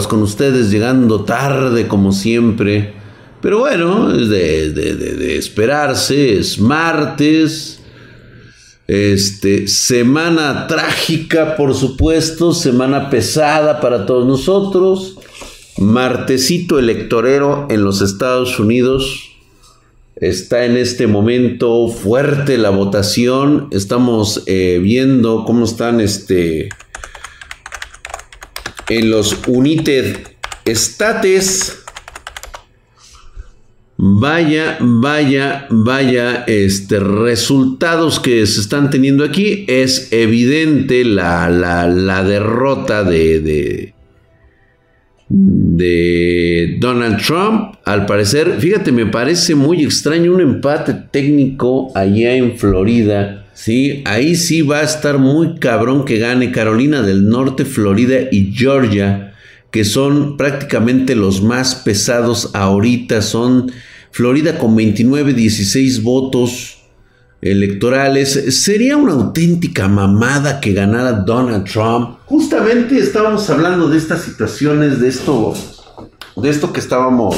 con ustedes llegando tarde como siempre. Pero bueno, es de, esperarse, es martes. Este, semana trágica, por supuesto, semana pesada para todos nosotros. Martesito electorero en los Estados Unidos. Está en este momento fuerte la votación. Estamos eh, viendo cómo están este, en los United States. Vaya, vaya, vaya, este, resultados que se están teniendo aquí. Es evidente la, la, derrota de, de, de, Donald Trump. Al parecer, fíjate, me parece muy extraño un empate técnico allá en Florida Sí, ahí sí va a estar muy cabrón que gane Carolina del Norte, Florida y Georgia, que son prácticamente los más pesados ahorita. Son Florida con 29, 16 votos electorales. Sería una auténtica mamada que ganara Donald Trump. Justamente estábamos hablando de estas situaciones, de esto, de esto que estábamos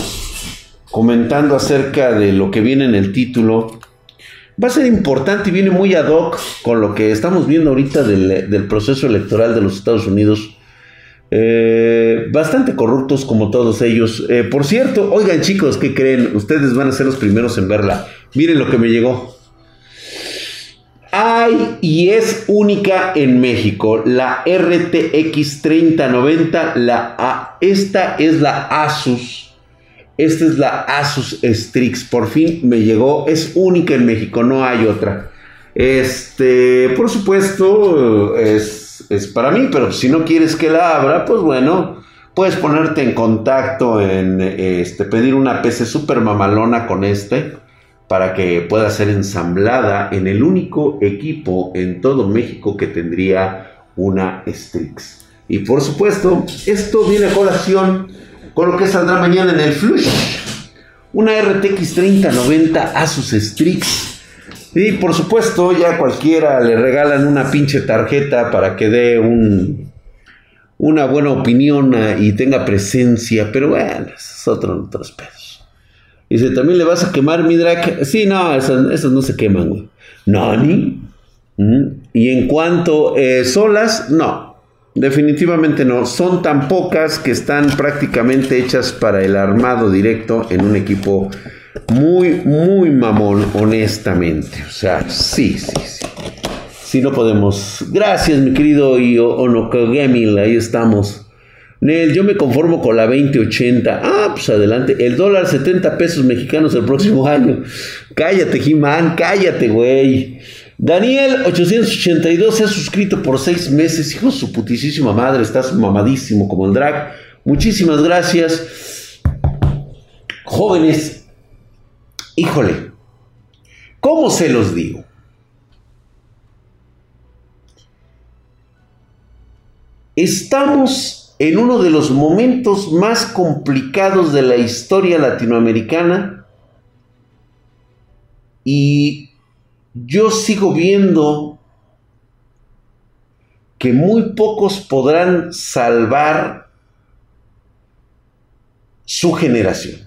comentando acerca de lo que viene en el título va a ser importante y viene muy ad hoc con lo que estamos viendo ahorita del, proceso electoral de los Estados Unidos. Eh, bastante corruptos como todos ellos. Eh, por cierto, oigan chicos, ¿qué creen? Ustedes van a ser los primeros en verla. Miren lo que me llegó. Hay y es única en México. La RTX 3090. La, esta es la Asus esta es la Asus Strix. Por fin me llegó. Es única en México, no hay otra. Este, por supuesto, es, es para mí, pero si no quieres que la abra, pues bueno, puedes ponerte en contacto en este, pedir una PC super mamalona con este para que pueda ser ensamblada en el único equipo en todo México que tendría una Strix. Y por supuesto, esto viene a colación con lo que saldrá mañana en el Flush. Una RTX 3090 Asus Strix. Y por supuesto, ya cualquiera le regalan una pinche tarjeta para que dé un, una buena opinión y tenga presencia. Pero bueno, es otro, otros pedos. Dice, ¿también le vas a quemar mi drag? Sí, no, esas, no se queman, güey. ¿No, ni? ¿Mm? Y en cuanto eh, solas, no. Definitivamente no. Son tan pocas que están prácticamente hechas para el armado directo en un equipo muy, muy mamón, honestamente. O sea, sí, sí, sí. Si no podemos. Gracias, mi querido Onokogemil. Ahí estamos. Nel, yo me conformo con la 2080. Ah, pues adelante. El dólar 70 pesos mexicanos el próximo año. Cállate, Jimán, cállate, güey. Daniel 882 se ha suscrito por seis meses. Hijo su putísima madre, estás mamadísimo como el drag. Muchísimas gracias. Jóvenes, híjole, ¿cómo se los digo? Estamos en uno de los momentos más complicados de la historia latinoamericana y yo sigo viendo que muy pocos podrán salvar su generación.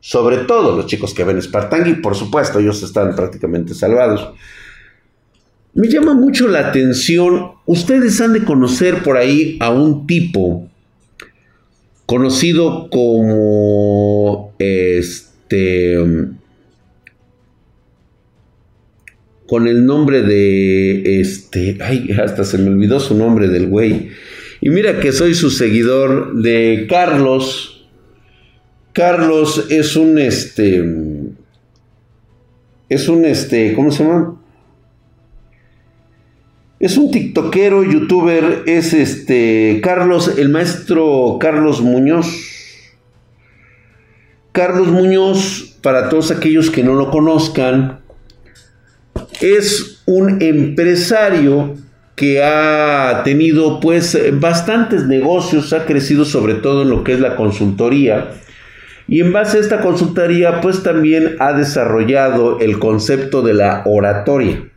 Sobre todo los chicos que ven Spartangui, por supuesto, ellos están prácticamente salvados. Me llama mucho la atención, ustedes han de conocer por ahí a un tipo conocido como este con el nombre de este, ay, hasta se me olvidó su nombre del güey. Y mira que soy su seguidor de Carlos. Carlos es un este es un este, ¿cómo se llama? Es un tiktokero, youtuber, es este Carlos, el maestro Carlos Muñoz. Carlos Muñoz, para todos aquellos que no lo conozcan, es un empresario que ha tenido pues bastantes negocios, ha crecido sobre todo en lo que es la consultoría y en base a esta consultoría pues también ha desarrollado el concepto de la oratoria.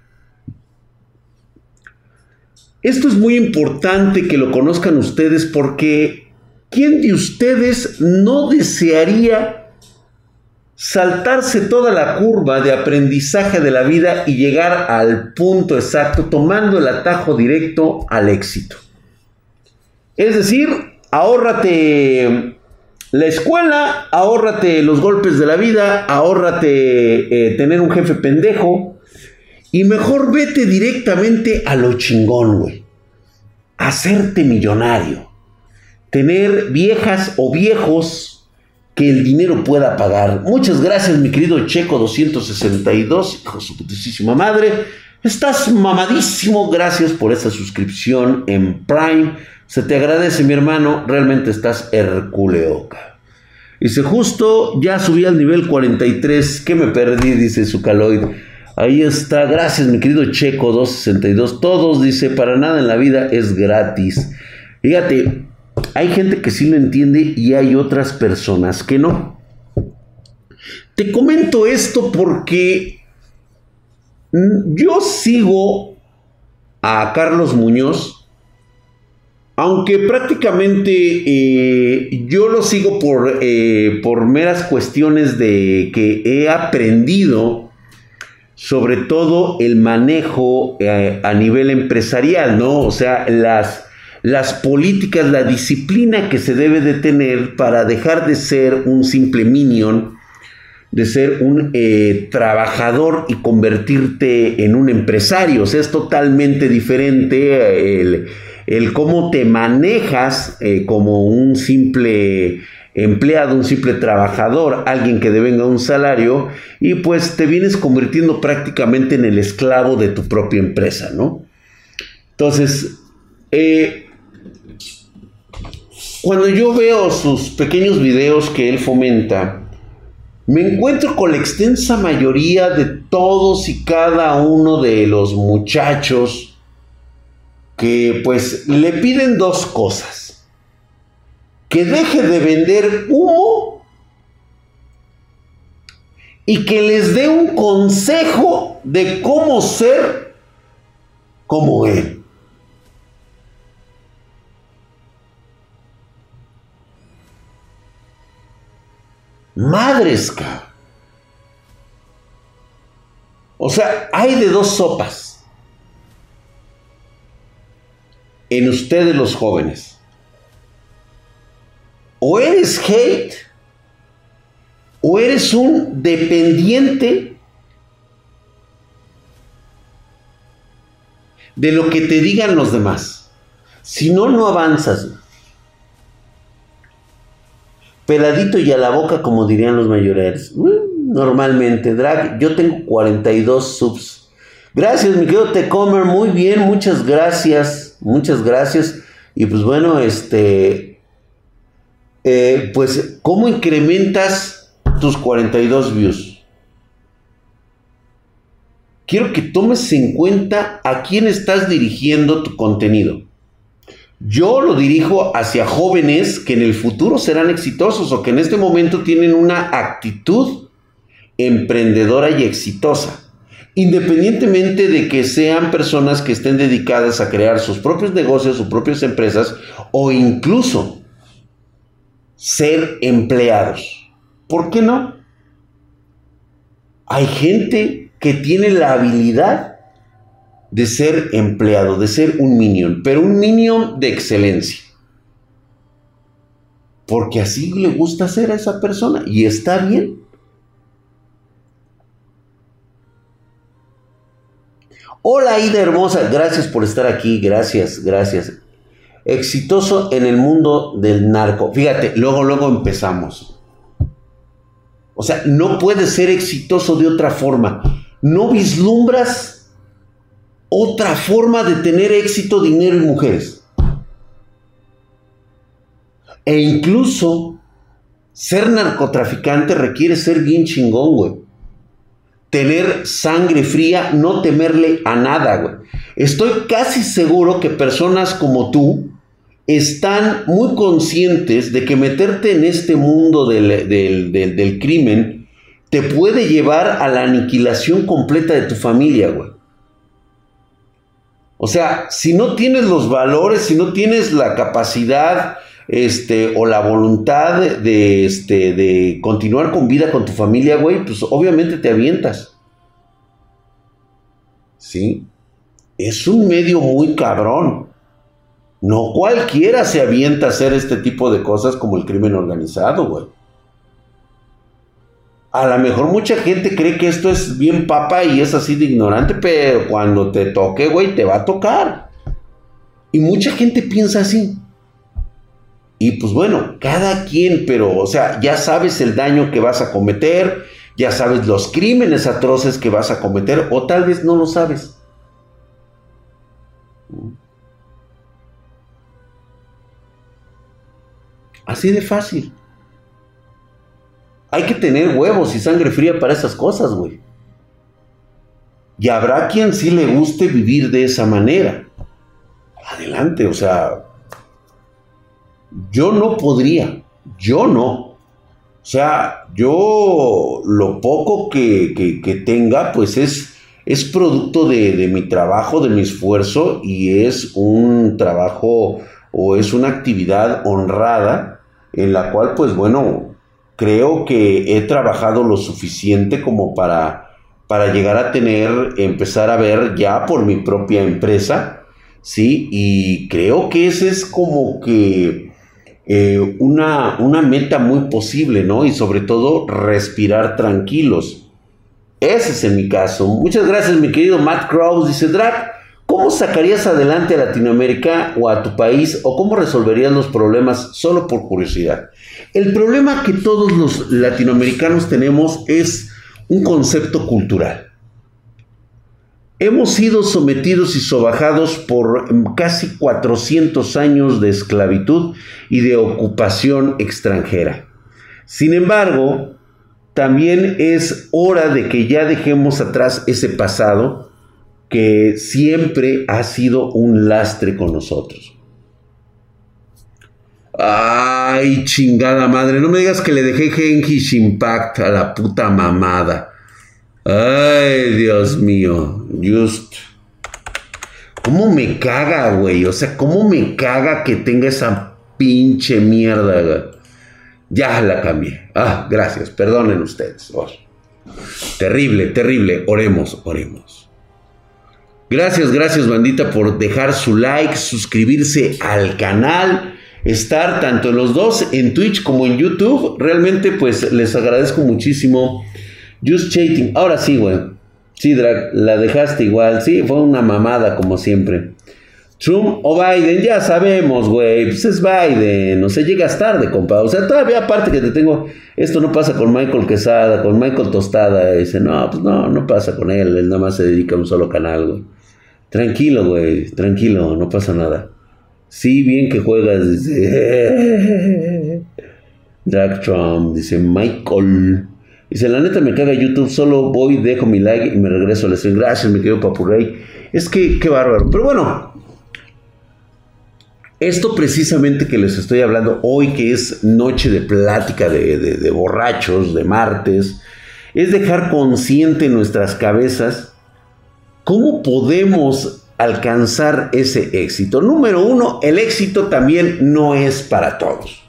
Esto es muy importante que lo conozcan ustedes porque ¿quién de ustedes no desearía saltarse toda la curva de aprendizaje de la vida y llegar al punto exacto tomando el atajo directo al éxito? Es decir, ahórrate la escuela, ahórrate los golpes de la vida, ahórrate eh, tener un jefe pendejo y mejor vete directamente a lo chingón, güey. Hacerte millonario. Tener viejas o viejos que el dinero pueda pagar. Muchas gracias, mi querido Checo 262, hijo de su putísima madre. Estás mamadísimo. Gracias por esa suscripción en Prime. Se te agradece, mi hermano. Realmente estás herculeoca. Dice, justo ya subí al nivel 43. ¿Qué me perdí? Dice Zucaloid. Ahí está. Gracias, mi querido Checo 262. Todos, dice, para nada en la vida es gratis. Fíjate, hay gente que sí lo entiende y hay otras personas que no. Te comento esto porque yo sigo a Carlos Muñoz aunque prácticamente eh, yo lo sigo por, eh, por meras cuestiones de que he aprendido sobre todo el manejo eh, a nivel empresarial, ¿no? O sea, las, las políticas, la disciplina que se debe de tener para dejar de ser un simple minion, de ser un trabajador y convertirte en un empresario. O sea, es totalmente diferente el el cómo te manejas eh, como un simple empleado, un simple trabajador, alguien que devenga un salario, y pues te vienes convirtiendo prácticamente en el esclavo de tu propia empresa, ¿no? Entonces, eh, cuando yo veo sus pequeños videos que él fomenta, me encuentro con la extensa mayoría de todos y cada uno de los muchachos que pues le piden dos cosas. Que deje de vender humo y que les dé un consejo de cómo ser como él. Madres, O sea, hay de dos sopas en ustedes los jóvenes. O eres hate, o eres un dependiente de lo que te digan los demás. Si no, no avanzas. Peladito y a la boca, como dirían los mayores. Mm, normalmente, Drag, yo tengo 42 subs. Gracias, mi querido Tecomer. Muy bien, muchas gracias. Muchas gracias. Y pues bueno, este, eh, pues, ¿cómo incrementas tus 42 views? Quiero que tomes en cuenta a quién estás dirigiendo tu contenido. Yo lo dirijo hacia jóvenes que en el futuro serán exitosos o que en este momento tienen una actitud emprendedora y exitosa independientemente de que sean personas que estén dedicadas a crear sus propios negocios, sus propias empresas o incluso ser empleados. ¿Por qué no? Hay gente que tiene la habilidad de ser empleado, de ser un minion, pero un minion de excelencia. Porque así le gusta ser a esa persona y está bien. Hola Ida hermosa, gracias por estar aquí, gracias, gracias. Exitoso en el mundo del narco. Fíjate, luego, luego empezamos. O sea, no puedes ser exitoso de otra forma. No vislumbras otra forma de tener éxito, dinero y mujeres. E incluso ser narcotraficante requiere ser bien chingón, güey tener sangre fría, no temerle a nada, güey. Estoy casi seguro que personas como tú están muy conscientes de que meterte en este mundo del, del crimen te puede llevar a la aniquilación completa de tu familia, güey. O sea, si no tienes los valores, si no tienes la capacidad este, o la voluntad de, este, de continuar con vida con tu familia, güey, pues obviamente te avientas. ¿Sí? Es un medio muy cabrón. No cualquiera se avienta a hacer este tipo de cosas como el crimen organizado, güey. A lo mejor mucha gente cree que esto es bien papa y es así de ignorante, pero cuando te toque, güey, te va a tocar. Y mucha gente piensa así. Y pues bueno, cada quien, pero, o sea, ya sabes el daño que vas a cometer, ya sabes los crímenes atroces que vas a cometer, o tal vez no lo sabes. Así de fácil. Hay que tener huevos y sangre fría para esas cosas, güey. Y habrá quien sí le guste vivir de esa manera. Adelante, o sea, yo no podría, yo no. O sea, yo lo poco que, tenga, pues es, es producto de, de, mi trabajo, de mi esfuerzo y es un trabajo o es una actividad honrada en la cual, pues bueno, creo que he trabajado lo suficiente como para, para llegar a tener, empezar a ver ya por mi propia empresa, ¿sí? Y creo que ese es como que eh, una, una meta muy posible, ¿no? Y sobre todo respirar tranquilos. Ese es en mi caso. Muchas gracias, mi querido Matt Krause. Dice, Drac, ¿cómo sacarías adelante a Latinoamérica o a tu país o cómo resolverías los problemas solo por curiosidad? El problema que todos los latinoamericanos tenemos es un concepto cultural. Hemos sido sometidos y sobajados por casi 400 años de esclavitud y de ocupación extranjera. Sin embargo, también es hora de que ya dejemos atrás ese pasado que siempre ha sido un lastre con nosotros. Ay, chingada madre, no me digas que le dejé Genkish Impact a la puta mamada. Ay, Dios mío. Just. ¿Cómo me caga, güey? O sea, ¿cómo me caga que tenga esa pinche mierda? Ya la cambié. Ah, gracias. Perdonen ustedes. Terrible, terrible. Oremos, oremos. Gracias, gracias, bandita, por dejar su like, suscribirse al canal, estar tanto los dos, en Twitch como en YouTube. Realmente, pues les agradezco muchísimo Just Chating. Ahora sí, güey. Sí, Drag, la dejaste igual. Sí, fue una mamada como siempre. Trump o Biden, ya sabemos, güey. Pues es Biden. O sea, llegas tarde, compa. O sea, todavía aparte que te tengo. Esto no pasa con Michael Quesada, con Michael Tostada. Dice, no, pues no, no pasa con él. Él nada más se dedica a un solo canal, güey. Tranquilo, güey. Tranquilo, no pasa nada. Sí, bien que juegas. Dice. Drag Trump. Dice Michael. Dice, la neta me caga YouTube, solo voy, dejo mi like y me regreso a la stream. Gracias, mi querido Papurrey. Es que, qué bárbaro. Pero bueno, esto precisamente que les estoy hablando hoy, que es noche de plática de, de borrachos, de martes, es dejar consciente en nuestras cabezas cómo podemos alcanzar ese éxito. Número uno, el éxito también no es para todos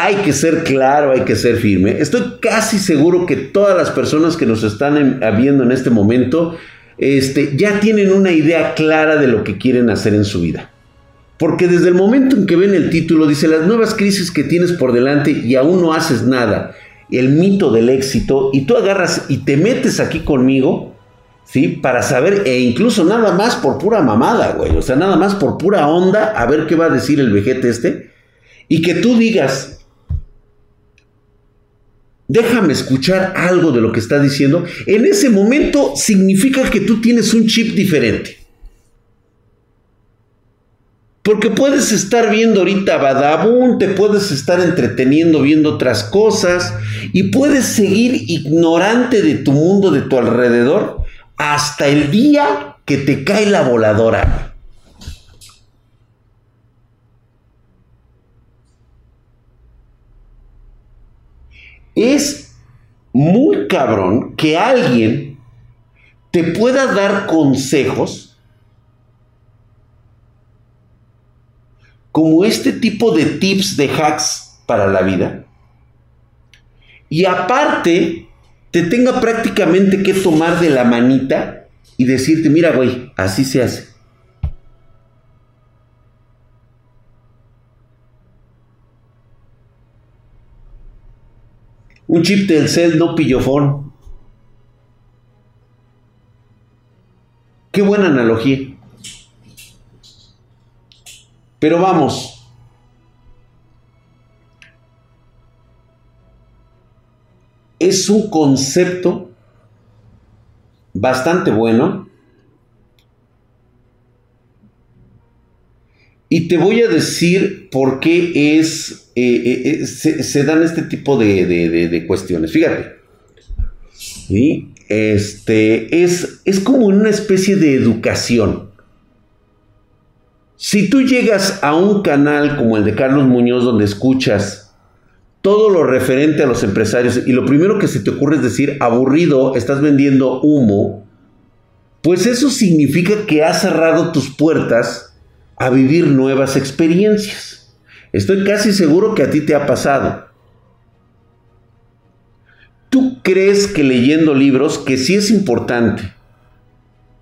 hay que ser claro, hay que ser firme. Estoy casi seguro que todas las personas que nos están viendo en este momento este, ya tienen una idea clara de lo que quieren hacer en su vida. Porque desde el momento en que ven el título, dice las nuevas crisis que tienes por delante y aún no haces nada, el mito del éxito, y tú agarras y te metes aquí conmigo, ¿sí? Para saber, e incluso nada más por pura mamada, güey, o sea, nada más por pura onda, a ver qué va a decir el vejete este, y que tú digas, déjame escuchar algo de lo que está diciendo, en ese momento significa que tú tienes un chip diferente. Porque puedes estar viendo ahorita Badabun, te puedes estar entreteniendo viendo otras cosas y puedes seguir ignorante de tu mundo, de tu alrededor, hasta el día que te cae la voladora. es muy cabrón que alguien te pueda dar consejos como este tipo de tips de hacks para la vida. Y aparte, te tenga prácticamente que tomar de la manita y decirte, mira, güey, así se hace. Un chip del cel no pillofón. Qué buena analogía. Pero vamos. Es un concepto bastante bueno. Y te voy a decir por qué es, eh, eh, eh, se, dan este tipo de, cuestiones. Fíjate. Este, es, es como una especie de educación. Si tú llegas a un canal como el de Carlos Muñoz donde escuchas todo lo referente a los empresarios y lo primero que se te ocurre es decir, aburrido, estás vendiendo humo, pues eso significa que has cerrado tus puertas a vivir nuevas experiencias. Estoy casi seguro que a ti te ha pasado. ¿Tú crees que leyendo libros, que sí es importante,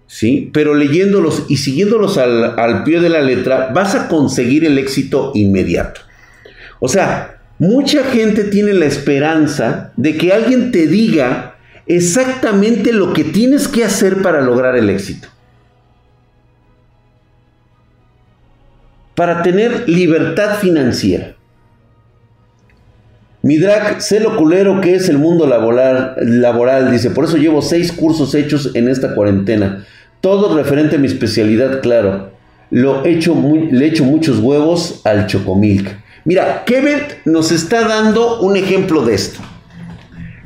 ¿sí? Pero leyéndolos y siguiéndolos al, pie de la letra, vas a conseguir el éxito inmediato. O sea, mucha gente tiene la esperanza de que alguien te diga exactamente lo que tienes que hacer para lograr el éxito. Para tener libertad financiera. Mi drag, sé lo culero que es el mundo laboral, laboral, dice, por eso llevo seis cursos hechos en esta cuarentena. Todo referente a mi especialidad, claro. Lo he hecho le he hecho muchos huevos al chocomilk. Mira, Kevin nos está dando un ejemplo de esto.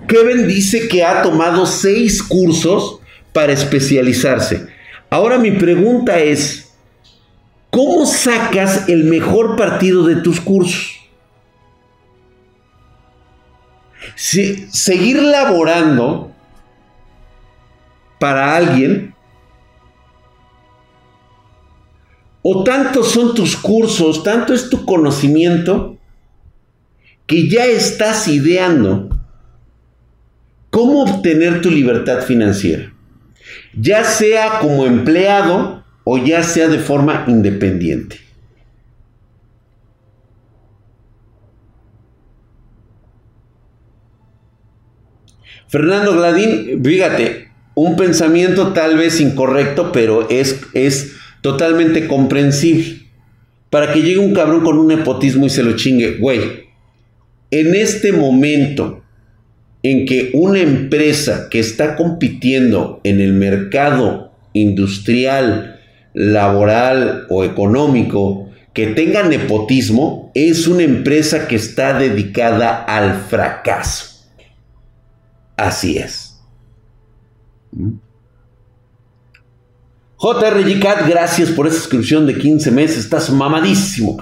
Kevin dice que ha tomado seis cursos para especializarse. Ahora mi pregunta es, ¿cómo sacas el mejor partido de tus cursos? Si, seguir laborando para alguien O tantos son tus cursos, tanto es tu conocimiento, que ya estás ideando cómo obtener tu libertad financiera. Ya sea como empleado o ya sea de forma independiente. Fernando Gladín, fíjate, un pensamiento tal vez incorrecto, pero es, es totalmente comprensible. Para que llegue un cabrón con un nepotismo y se lo chingue, güey. En este momento en que una empresa que está compitiendo en el mercado industrial, laboral o económico, que tenga nepotismo, es una empresa que está dedicada al fracaso. Así es. ¿Mm? JRG gracias por esa suscripción de 15 meses. Estás mamadísimo.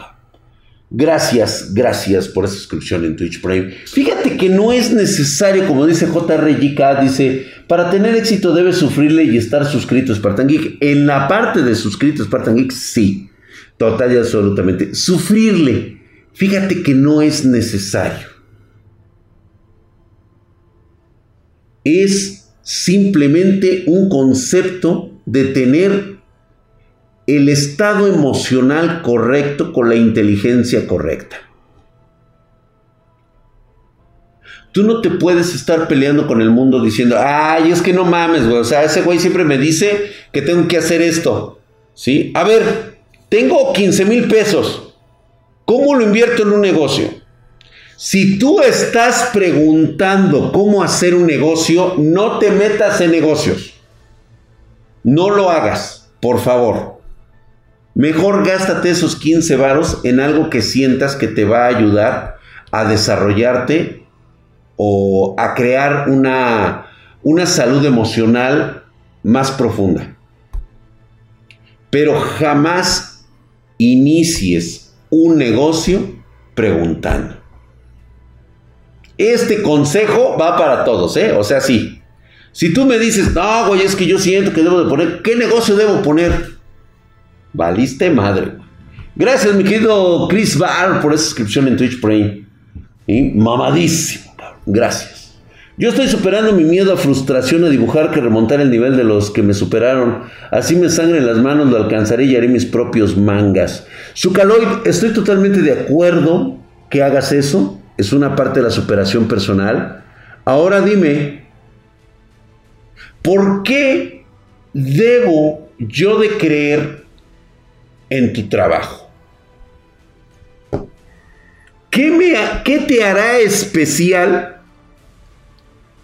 Gracias, gracias por esa suscripción en Twitch Prime. Fíjate que no es necesario, como dice JRG dice, para tener éxito debes sufrirle y estar suscrito a Spartan Geek. En la parte de suscrito a Spartan Geek, sí. Total y absolutamente. Sufrirle. Fíjate que no es necesario. Es simplemente un concepto de tener el estado emocional correcto con la inteligencia correcta. Tú no te puedes estar peleando con el mundo diciendo, ay, es que no mames, güey. O sea, ese güey siempre me dice que tengo que hacer esto. ¿Sí? A ver, tengo 15 mil pesos. ¿Cómo lo invierto en un negocio? Si tú estás preguntando cómo hacer un negocio, no te metas en negocios. No lo hagas, por favor. Mejor gástate esos 15 varos en algo que sientas que te va a ayudar a desarrollarte o a crear una, una salud emocional más profunda. Pero jamás inicies un negocio preguntando. Este consejo va para todos, ¿eh? O sea, sí, si tú me dices, no, güey, es que yo siento que debo de poner, ¿qué negocio debo poner? Valiste madre. Gracias, mi querido Chris Barr, por esa suscripción en Twitch Prime. Y mamadísimo, Gracias. Yo estoy superando mi miedo a frustración a dibujar que remontar el nivel de los que me superaron. Así me sangre en las manos, lo alcanzaré y haré mis propios mangas. Sucaloid, estoy totalmente de acuerdo que hagas eso. Es una parte de la superación personal. Ahora dime, ¿por qué debo yo de creer en tu trabajo? ¿Qué, me, qué te hará especial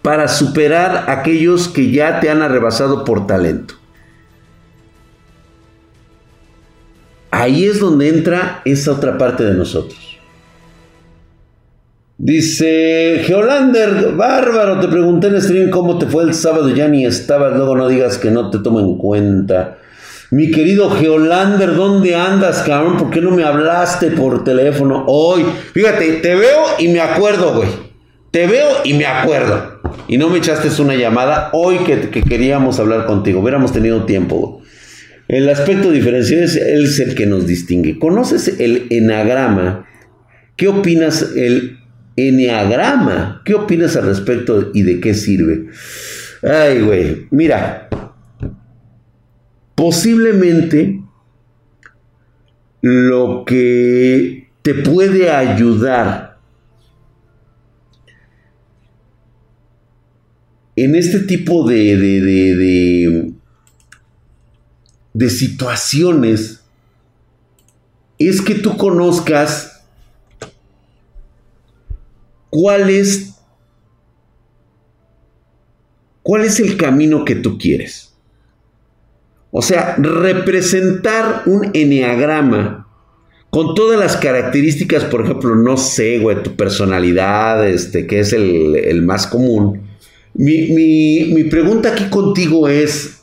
para superar a aquellos que ya te han arrebasado por talento. Ahí es donde entra esa otra parte de nosotros. Dice Geolander, bárbaro, te pregunté en stream cómo te fue el sábado, ya ni estabas, luego no digas que no te tomo en cuenta. Mi querido Geolander, ¿dónde andas, cabrón? ¿Por qué no me hablaste por teléfono hoy? Fíjate, te veo y me acuerdo, güey. Te veo y me acuerdo y no me echaste una llamada hoy que, queríamos hablar contigo, hubiéramos tenido tiempo. El aspecto diferencial es, es el que nos distingue. ¿Conoces el enagrama? ¿Qué opinas el eneagrama? ¿Qué opinas al respecto y de qué sirve? Ay, güey, mira, posiblemente lo que te puede ayudar en este tipo de, de, de, situaciones es que tú conozcas cuál es, cuál es el camino que tú quieres. O sea, representar un eneagrama con todas las características, por ejemplo, no sé, güey, tu personalidad, este, que es el, el más común mi, pregunta aquí contigo es,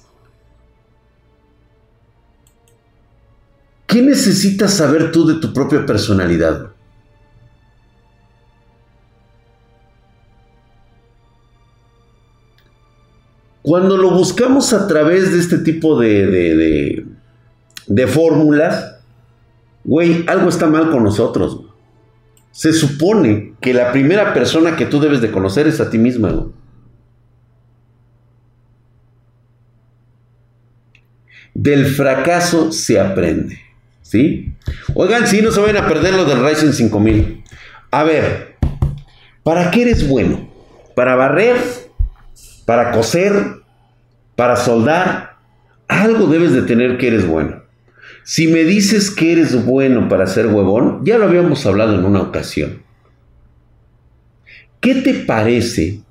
¿qué necesitas saber tú de tu propia personalidad? Cuando lo buscamos a través de este tipo de, de, de, fórmulas, güey, algo está mal con nosotros. Se supone que la primera persona que tú debes de conocer es a ti misma. Güey. Del fracaso se aprende. ¿Sí? Oigan, si no se vayan a perder lo del Ryzen 5000. A ver, ¿para qué eres bueno? ¿Para barrer? ¿Para coser? ¿Para soldar? Algo debes de tener que eres bueno. Si me dices que eres bueno para ser huevón, ya lo habíamos hablado en una ocasión. ¿Qué te parece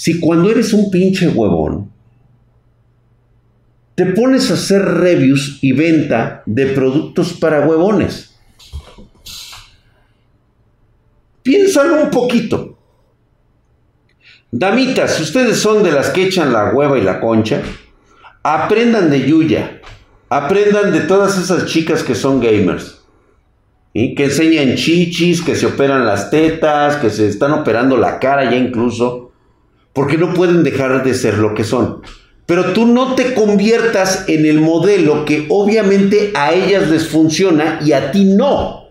si cuando eres un pinche huevón, te pones a hacer reviews y venta de productos para huevones. Piénsalo un poquito. Damitas, ustedes son de las que echan la hueva y la concha, aprendan de Yuya. Aprendan de todas esas chicas que son gamers. y Que enseñan chichis, que se operan las tetas, que se están operando la cara ya incluso. Porque no pueden dejar de ser lo que son. Pero tú no te conviertas en el modelo que obviamente a ellas les funciona y a ti no.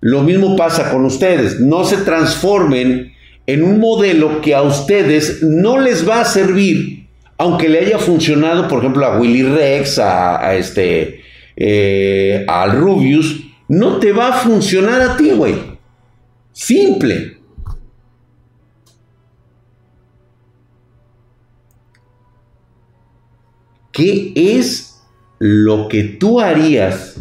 Lo mismo pasa con ustedes. No se transformen en un modelo que a ustedes no les va a servir, aunque le haya funcionado, por ejemplo, a Willy Rex, a, este, eh, al Rubius, no te va a funcionar a ti, güey. Simple. ¿Qué es lo que tú harías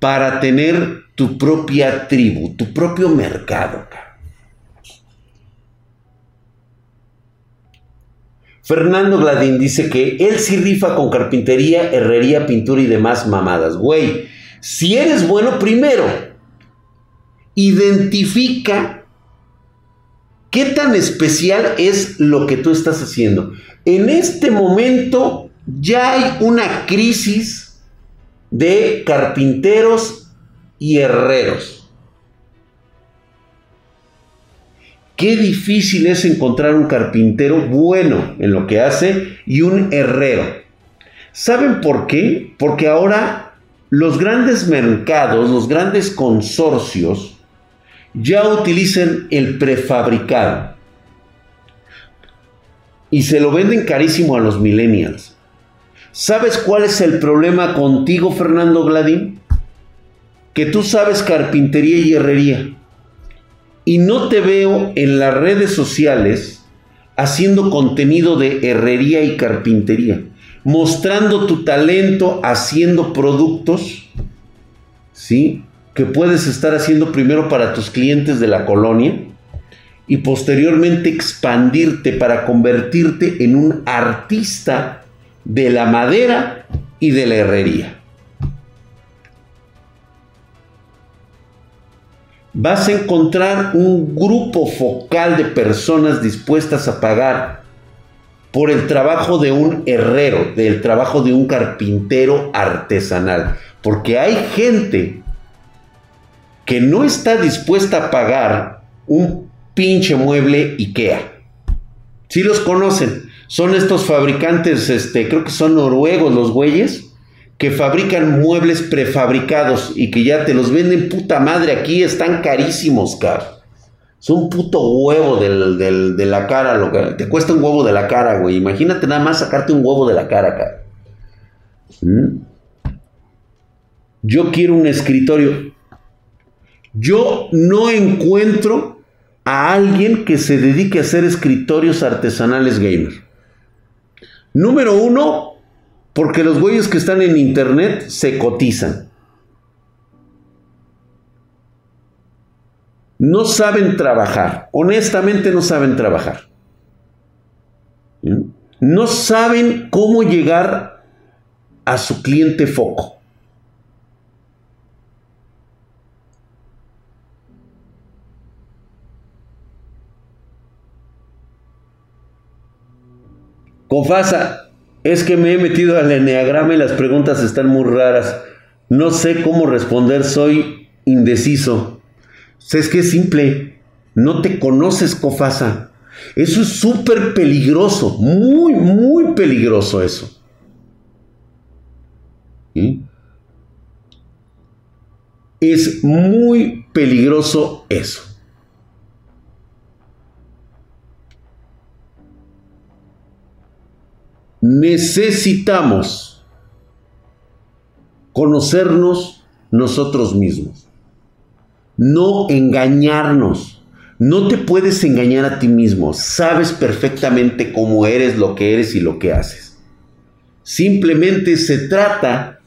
para tener tu propia tribu, tu propio mercado? Fernando Gladín dice que él sí rifa con carpintería, herrería, pintura y demás mamadas. Güey, si eres bueno, primero, identifica qué tan especial es lo que tú estás haciendo. En este momento ya hay una crisis de carpinteros y herreros. Qué difícil es encontrar un carpintero bueno en lo que hace y un herrero. ¿Saben por qué? Porque ahora los grandes mercados, los grandes consorcios, ya utilizan el prefabricado. Y se lo venden carísimo a los millennials. ¿Sabes cuál es el problema contigo, Fernando Gladín? Que tú sabes carpintería y herrería. Y no te veo en las redes sociales haciendo contenido de herrería y carpintería, mostrando tu talento haciendo productos, ¿sí? Que puedes estar haciendo primero para tus clientes de la colonia y posteriormente expandirte para convertirte en un artista de la madera y de la herrería. Vas a encontrar un grupo focal de personas dispuestas a pagar por el trabajo de un herrero, del trabajo de un carpintero artesanal. Porque hay gente que no está dispuesta a pagar un pinche mueble IKEA. Si los conocen, son estos fabricantes, este, creo que son noruegos los güeyes, que fabrican muebles prefabricados y que ya te los venden puta madre aquí, están carísimos, cabrón. Es un puto huevo de la cara, lo que, te cuesta un huevo de la cara, güey. Imagínate nada más sacarte un huevo de la cara, cabrón. ¿Mm? Yo quiero un escritorio. Yo no encuentro a alguien que se dedique a hacer escritorios artesanales gamer. Número uno, porque los güeyes que están en internet se cotizan. No saben trabajar. Honestamente no saben trabajar. No saben cómo llegar a su cliente foco. Confasa, es que me he metido al eneagrama y las preguntas están muy raras. No sé cómo responder, soy indeciso. Es que es simple. No te conoces, Cofasa. Eso es súper peligroso. Muy, muy peligroso eso. Es muy peligroso eso. Necesitamos conocernos nosotros mismos. No engañarnos. No te puedes engañar a ti mismo. Sabes perfectamente cómo eres, lo que eres y lo que haces. Simplemente se trata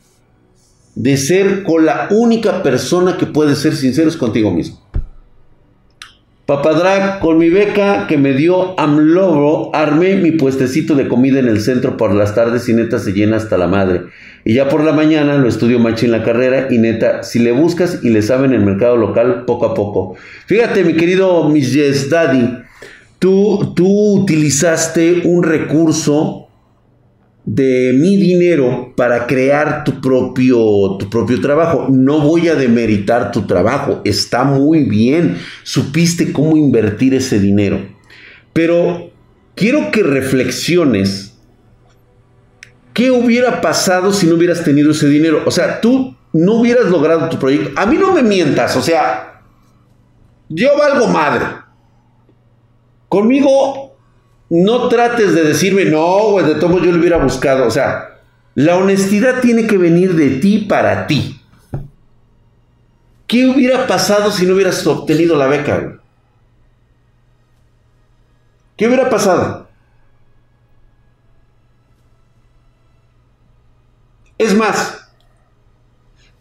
de ser con la única persona que puede ser sinceros contigo mismo. Papadrag, con mi beca que me dio Amlobo, armé mi puestecito de comida en el centro por las tardes y neta se llena hasta la madre. Y ya por la mañana lo estudio macho en la carrera y neta, si le buscas y le saben en el mercado local, poco a poco. Fíjate, mi querido Miss Yes Daddy, tú, tú utilizaste un recurso de mi dinero para crear tu propio, tu propio trabajo. No voy a demeritar tu trabajo, está muy bien, supiste cómo invertir ese dinero. Pero quiero que reflexiones qué hubiera pasado si no hubieras tenido ese dinero. O sea, tú no hubieras logrado tu proyecto. A mí no me mientas, o sea, yo valgo madre. Conmigo no trates de decirme, no, güey, de todo yo lo hubiera buscado. O sea, la honestidad tiene que venir de ti para ti. ¿Qué hubiera pasado si no hubieras obtenido la beca? ¿Qué hubiera pasado? Es más,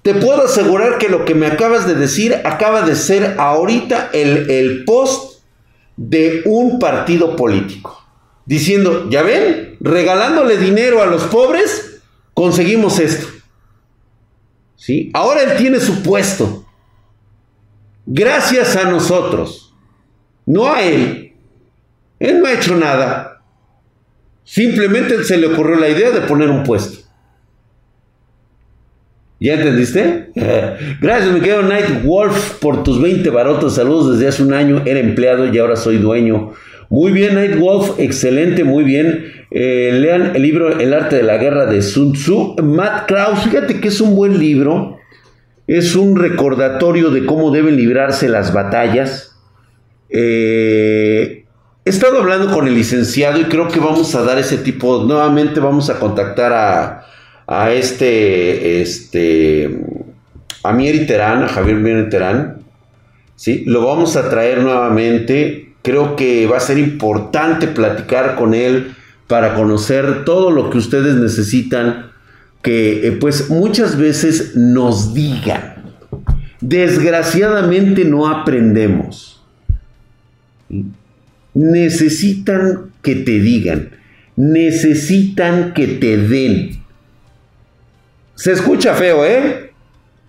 te puedo asegurar que lo que me acabas de decir acaba de ser ahorita el, el post de un partido político. Diciendo, ya ven, regalándole dinero a los pobres, conseguimos esto. ¿Sí? Ahora él tiene su puesto. Gracias a nosotros. No a él. Él no ha hecho nada. Simplemente se le ocurrió la idea de poner un puesto. ¿Ya entendiste? Gracias, mi querido Night Wolf, por tus 20 barotos. Saludos desde hace un año. Era empleado y ahora soy dueño. Muy bien, Nightwolf, excelente, muy bien. Eh, lean el libro El arte de la guerra de Sun Tzu. Matt Krauss, fíjate que es un buen libro. Es un recordatorio de cómo deben librarse las batallas. Eh, he estado hablando con el licenciado y creo que vamos a dar ese tipo. Nuevamente vamos a contactar a, a este, este, a Mieri Terán, a Javier Mieri Terán. ¿sí? Lo vamos a traer nuevamente Creo que va a ser importante platicar con él para conocer todo lo que ustedes necesitan que eh, pues muchas veces nos digan. Desgraciadamente no aprendemos. Necesitan que te digan. Necesitan que te den. Se escucha feo, ¿eh?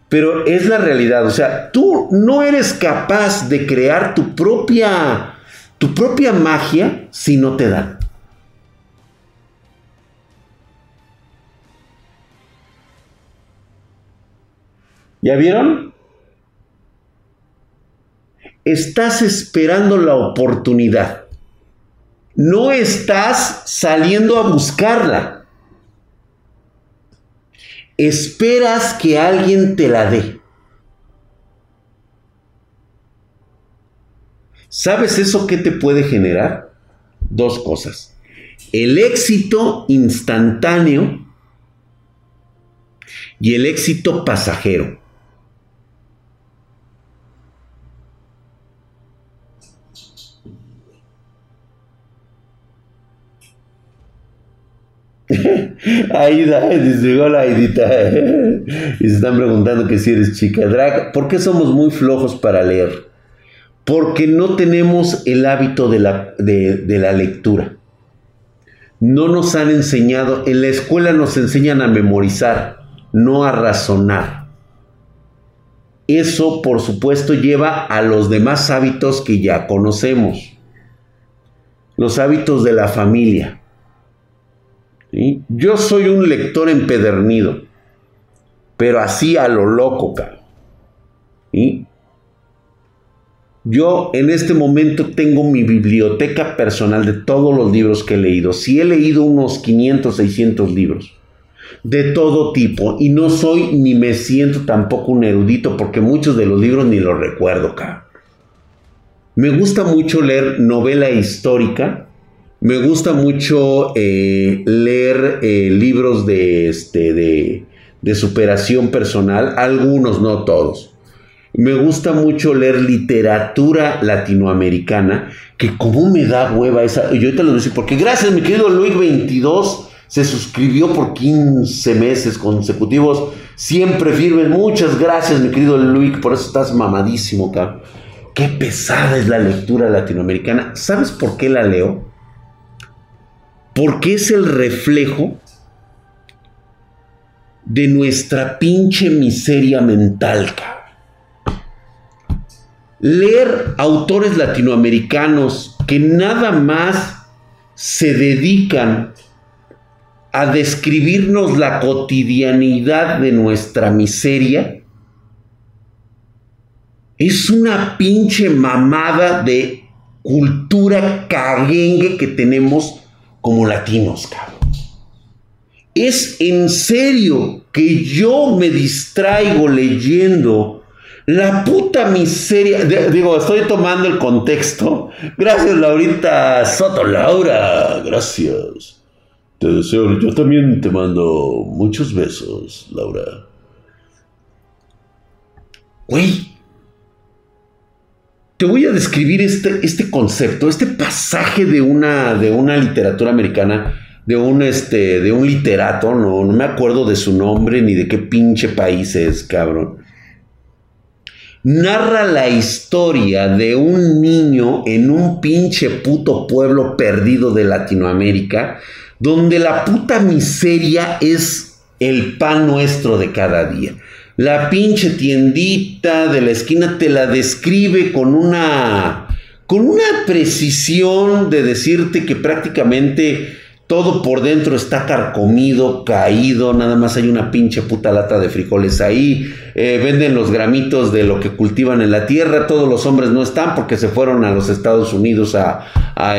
Pero es la realidad. O sea, tú no eres capaz de crear tu propia tu propia magia si no te dan. ¿Ya vieron? Estás esperando la oportunidad. No estás saliendo a buscarla. Esperas que alguien te la dé. ¿Sabes eso qué te puede generar? Dos cosas. El éxito instantáneo y el éxito pasajero. Aida, dice, hola Aidita. y se están preguntando que si eres chica drag. ¿Por qué somos muy flojos para leer? porque no tenemos el hábito de la, de, la lectura. No nos han enseñado, en la escuela nos enseñan a memorizar, no a razonar. Eso, por supuesto, lleva a los demás hábitos que ya conocemos. Los hábitos de la familia. Yo soy un lector empedernido, pero así a lo loco, cara. Yo en este momento tengo mi biblioteca personal de todos los libros que he leído. Si he leído unos 500, 600 libros de todo tipo y no soy ni me siento tampoco un erudito porque muchos de los libros ni los recuerdo, acá. Me gusta mucho leer novela histórica. Me gusta mucho eh, leer eh, libros de, este, de, superación personal. Algunos, no todos. Me gusta mucho leer literatura latinoamericana, que como me da hueva esa. Y ahorita lo decir, porque gracias, mi querido Luis 22, se suscribió por 15 meses consecutivos. Siempre firme. Muchas gracias, mi querido Luis, por eso estás mamadísimo, cabrón. Qué pesada es la lectura latinoamericana. ¿Sabes por qué la leo? Porque es el reflejo de nuestra pinche miseria mental, leer autores latinoamericanos que nada más se dedican a describirnos la cotidianidad de nuestra miseria, es una pinche mamada de cultura caguengue que tenemos como latinos, cabrón. Es en serio que yo me distraigo leyendo la puta miseria. digo, estoy tomando el contexto. Gracias, Laurita Soto. Laura, gracias. Te deseo. Yo también te mando muchos besos, Laura. Güey. Te voy a describir este, este concepto, este pasaje de una, de una literatura americana, de un, este, de un literato, no, no me acuerdo de su nombre ni de qué pinche país es, cabrón narra la historia de un niño en un pinche puto pueblo perdido de Latinoamérica, donde la puta miseria es el pan nuestro de cada día. La pinche tiendita de la esquina te la describe con una con una precisión de decirte que prácticamente todo por dentro está carcomido, caído, nada más hay una pinche puta lata de frijoles ahí, eh, venden los gramitos de lo que cultivan en la tierra, todos los hombres no están porque se fueron a los Estados Unidos a,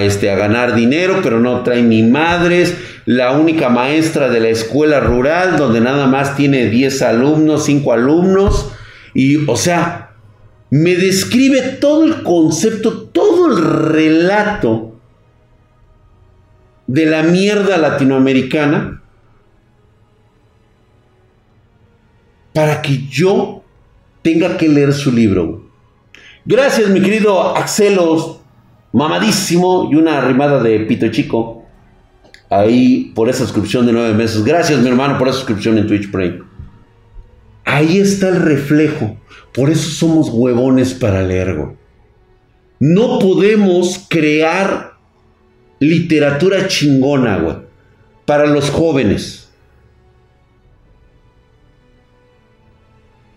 este, a ganar dinero, pero no traen ni madres, la única maestra de la escuela rural donde nada más tiene 10 alumnos, 5 alumnos, y o sea, me describe todo el concepto, todo el relato de la mierda latinoamericana para que yo tenga que leer su libro. Gracias, mi querido Axelos, mamadísimo y una arrimada de pito chico. Ahí por esa suscripción de nueve meses. Gracias, mi hermano, por esa suscripción en Twitch Prime. Ahí está el reflejo. Por eso somos huevones para leer. No podemos crear literatura chingona, güey, para los jóvenes.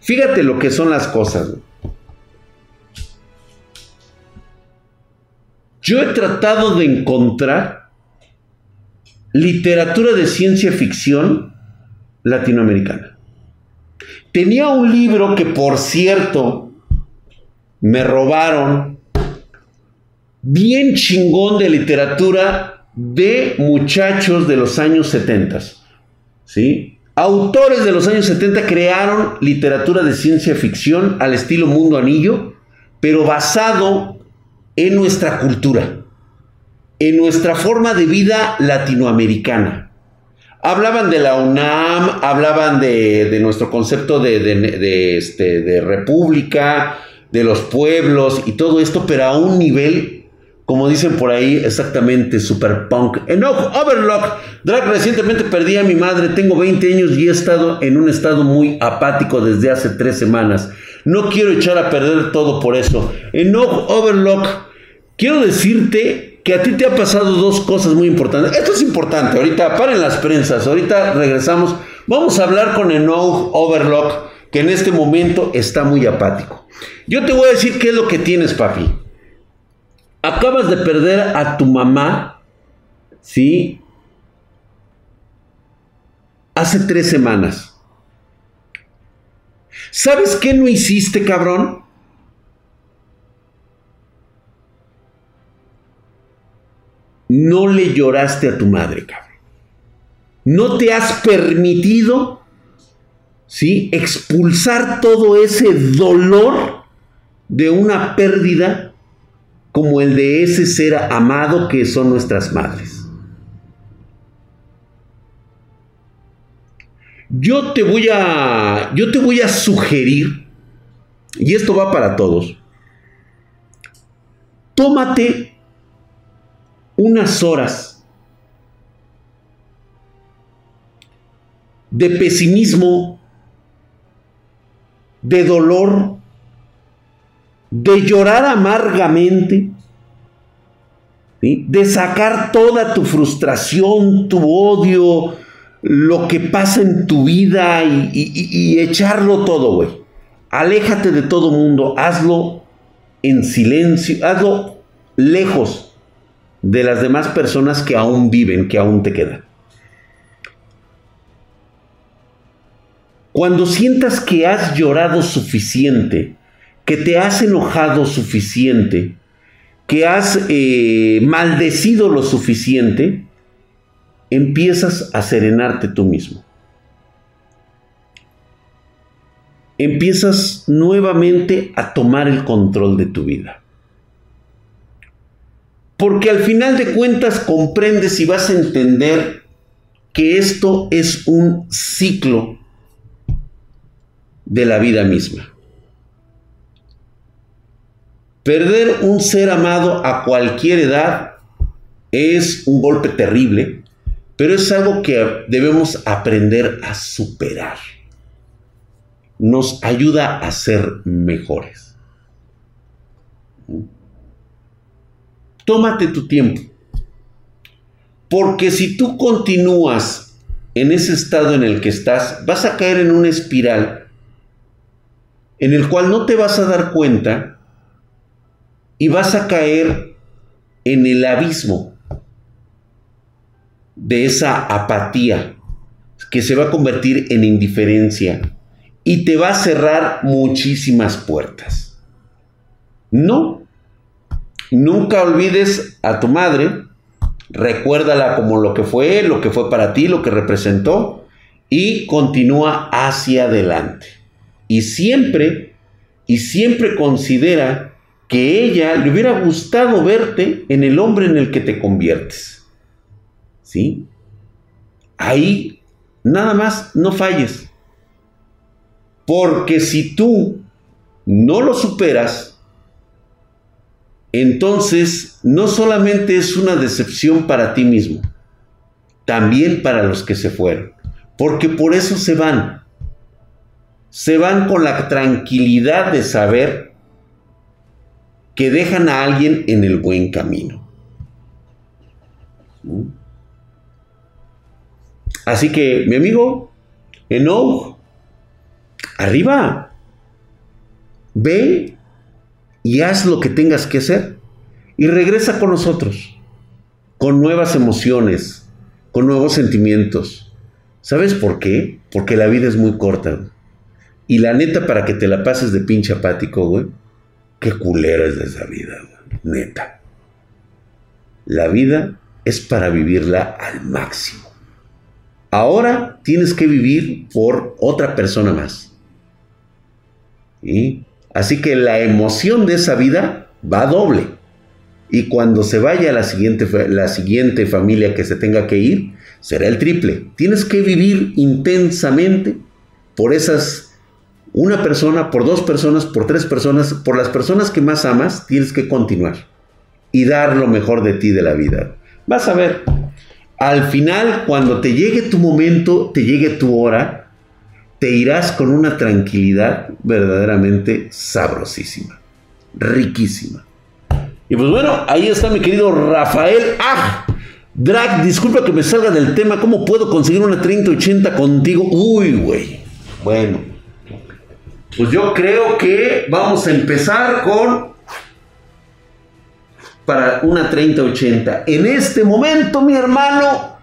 Fíjate lo que son las cosas. Yo he tratado de encontrar literatura de ciencia ficción latinoamericana. Tenía un libro que, por cierto, me robaron bien chingón de literatura de muchachos de los años 70. ¿sí? Autores de los años 70 crearon literatura de ciencia ficción al estilo Mundo Anillo, pero basado en nuestra cultura, en nuestra forma de vida latinoamericana. Hablaban de la UNAM, hablaban de, nuestro concepto de, este, de república, de los pueblos y todo esto, pero a un nivel como dicen por ahí, exactamente, super punk. Enough Overlock. Drag, recientemente perdí a mi madre. Tengo 20 años y he estado en un estado muy apático desde hace tres semanas. No quiero echar a perder todo por eso. Enough Overlock. Quiero decirte que a ti te ha pasado dos cosas muy importantes. Esto es importante. Ahorita paren las prensas. Ahorita regresamos. Vamos a hablar con Enough Overlock, que en este momento está muy apático. Yo te voy a decir qué es lo que tienes, papi. Acabas de perder a tu mamá, ¿sí? Hace tres semanas. ¿Sabes qué no hiciste, cabrón? No le lloraste a tu madre, cabrón. No te has permitido, ¿sí? Expulsar todo ese dolor de una pérdida como el de ese ser amado que son nuestras madres. Yo te voy a yo te voy a sugerir y esto va para todos. Tómate unas horas de pesimismo, de dolor, de llorar amargamente, de sacar toda tu frustración, tu odio, lo que pasa en tu vida y, echarlo todo, güey. Aléjate de todo mundo, hazlo en silencio, hazlo lejos de las demás personas que aún viven, que aún te quedan. Cuando sientas que has llorado suficiente, que te has enojado suficiente, que has eh, maldecido lo suficiente, empiezas a serenarte tú mismo. Empiezas nuevamente a tomar el control de tu vida. Porque al final de cuentas comprendes y vas a entender que esto es un ciclo de la vida misma. Perder un ser amado a cualquier edad es un golpe terrible, pero es algo que debemos aprender a superar. Nos ayuda a ser mejores. Tómate tu tiempo. Porque si tú continúas en ese estado en el que estás, vas a caer en una espiral en el cual no te vas a dar cuenta y vas a caer en el abismo de esa apatía que se va a convertir en indiferencia y te va a cerrar muchísimas puertas. No, nunca olvides a tu madre, recuérdala como lo que fue, lo que fue para ti, lo que representó y continúa hacia adelante. Y siempre, y siempre considera que ella le hubiera gustado verte en el hombre en el que te conviertes. ¿Sí? Ahí, nada más, no falles. Porque si tú no lo superas, entonces no solamente es una decepción para ti mismo, también para los que se fueron. Porque por eso se van. Se van con la tranquilidad de saber que dejan a alguien en el buen camino. Así que, mi amigo, Enoch, arriba, ve y haz lo que tengas que hacer y regresa con nosotros, con nuevas emociones, con nuevos sentimientos. ¿Sabes por qué? Porque la vida es muy corta. Y la neta, para que te la pases de pinche apático, güey, Qué culera es esa vida, neta. La vida es para vivirla al máximo. Ahora tienes que vivir por otra persona más. ¿Y? Así que la emoción de esa vida va doble. Y cuando se vaya la siguiente, la siguiente familia que se tenga que ir, será el triple. Tienes que vivir intensamente por esas una persona, por dos personas, por tres personas, por las personas que más amas, tienes que continuar y dar lo mejor de ti de la vida. Vas a ver, al final, cuando te llegue tu momento, te llegue tu hora, te irás con una tranquilidad verdaderamente sabrosísima, riquísima. Y pues bueno, ahí está mi querido Rafael Ah. Drag, disculpa que me salga del tema, ¿cómo puedo conseguir una 3080 contigo? Uy, güey. Bueno, pues yo creo que vamos a empezar con para una 3080. En este momento, mi hermano,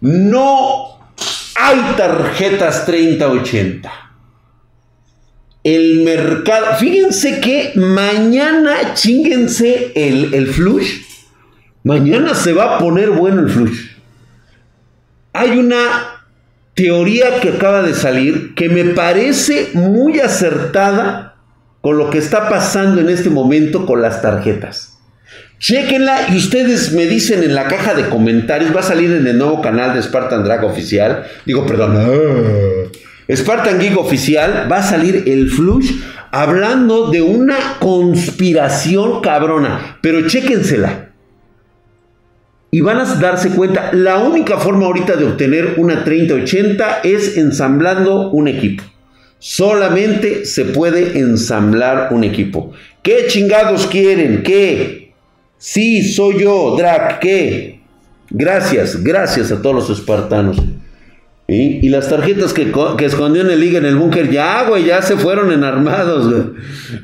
no hay tarjetas 3080. El mercado, fíjense que mañana chinguense el, el flush. Mañana se va a poner bueno el flush. Hay una teoría que acaba de salir que me parece muy acertada con lo que está pasando en este momento con las tarjetas. Chequenla y ustedes me dicen en la caja de comentarios, va a salir en el nuevo canal de Spartan Drag Oficial, digo, perdón, ah, Spartan Geek Oficial, va a salir el flush hablando de una conspiración cabrona, pero chéquensela y van a darse cuenta, la única forma ahorita de obtener una 3080 es ensamblando un equipo. Solamente se puede ensamblar un equipo. ¿Qué chingados quieren? ¿Qué? Sí, soy yo, Drac, ¿qué? Gracias, gracias a todos los espartanos. Y las tarjetas que, que, escondió en el liga en el búnker, ya, güey, ya se fueron enarmados, güey.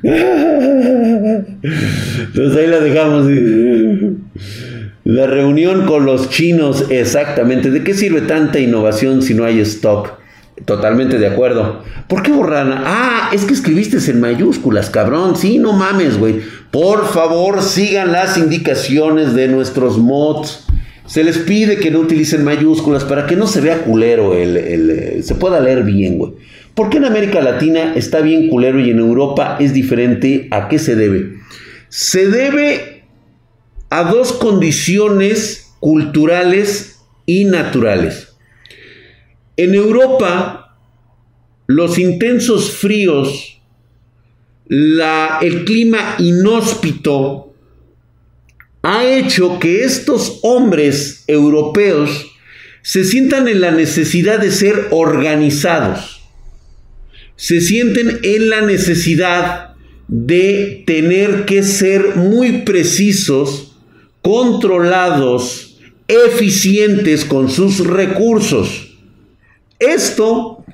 Entonces ahí la dejamos. La reunión con los chinos, exactamente. ¿De qué sirve tanta innovación si no hay stock? Totalmente de acuerdo. ¿Por qué borran? Ah, es que escribiste en mayúsculas, cabrón. Sí, no mames, güey. Por favor, sigan las indicaciones de nuestros mods. Se les pide que no utilicen mayúsculas para que no se vea culero, el, el, se pueda leer bien, güey. ¿Por qué en América Latina está bien culero y en Europa es diferente? ¿A qué se debe? Se debe a dos condiciones culturales y naturales. En Europa, los intensos fríos, el clima inhóspito, ha hecho que estos hombres europeos se sientan en la necesidad de ser organizados. Se sienten en la necesidad de tener que ser muy precisos controlados, eficientes con sus recursos. Esto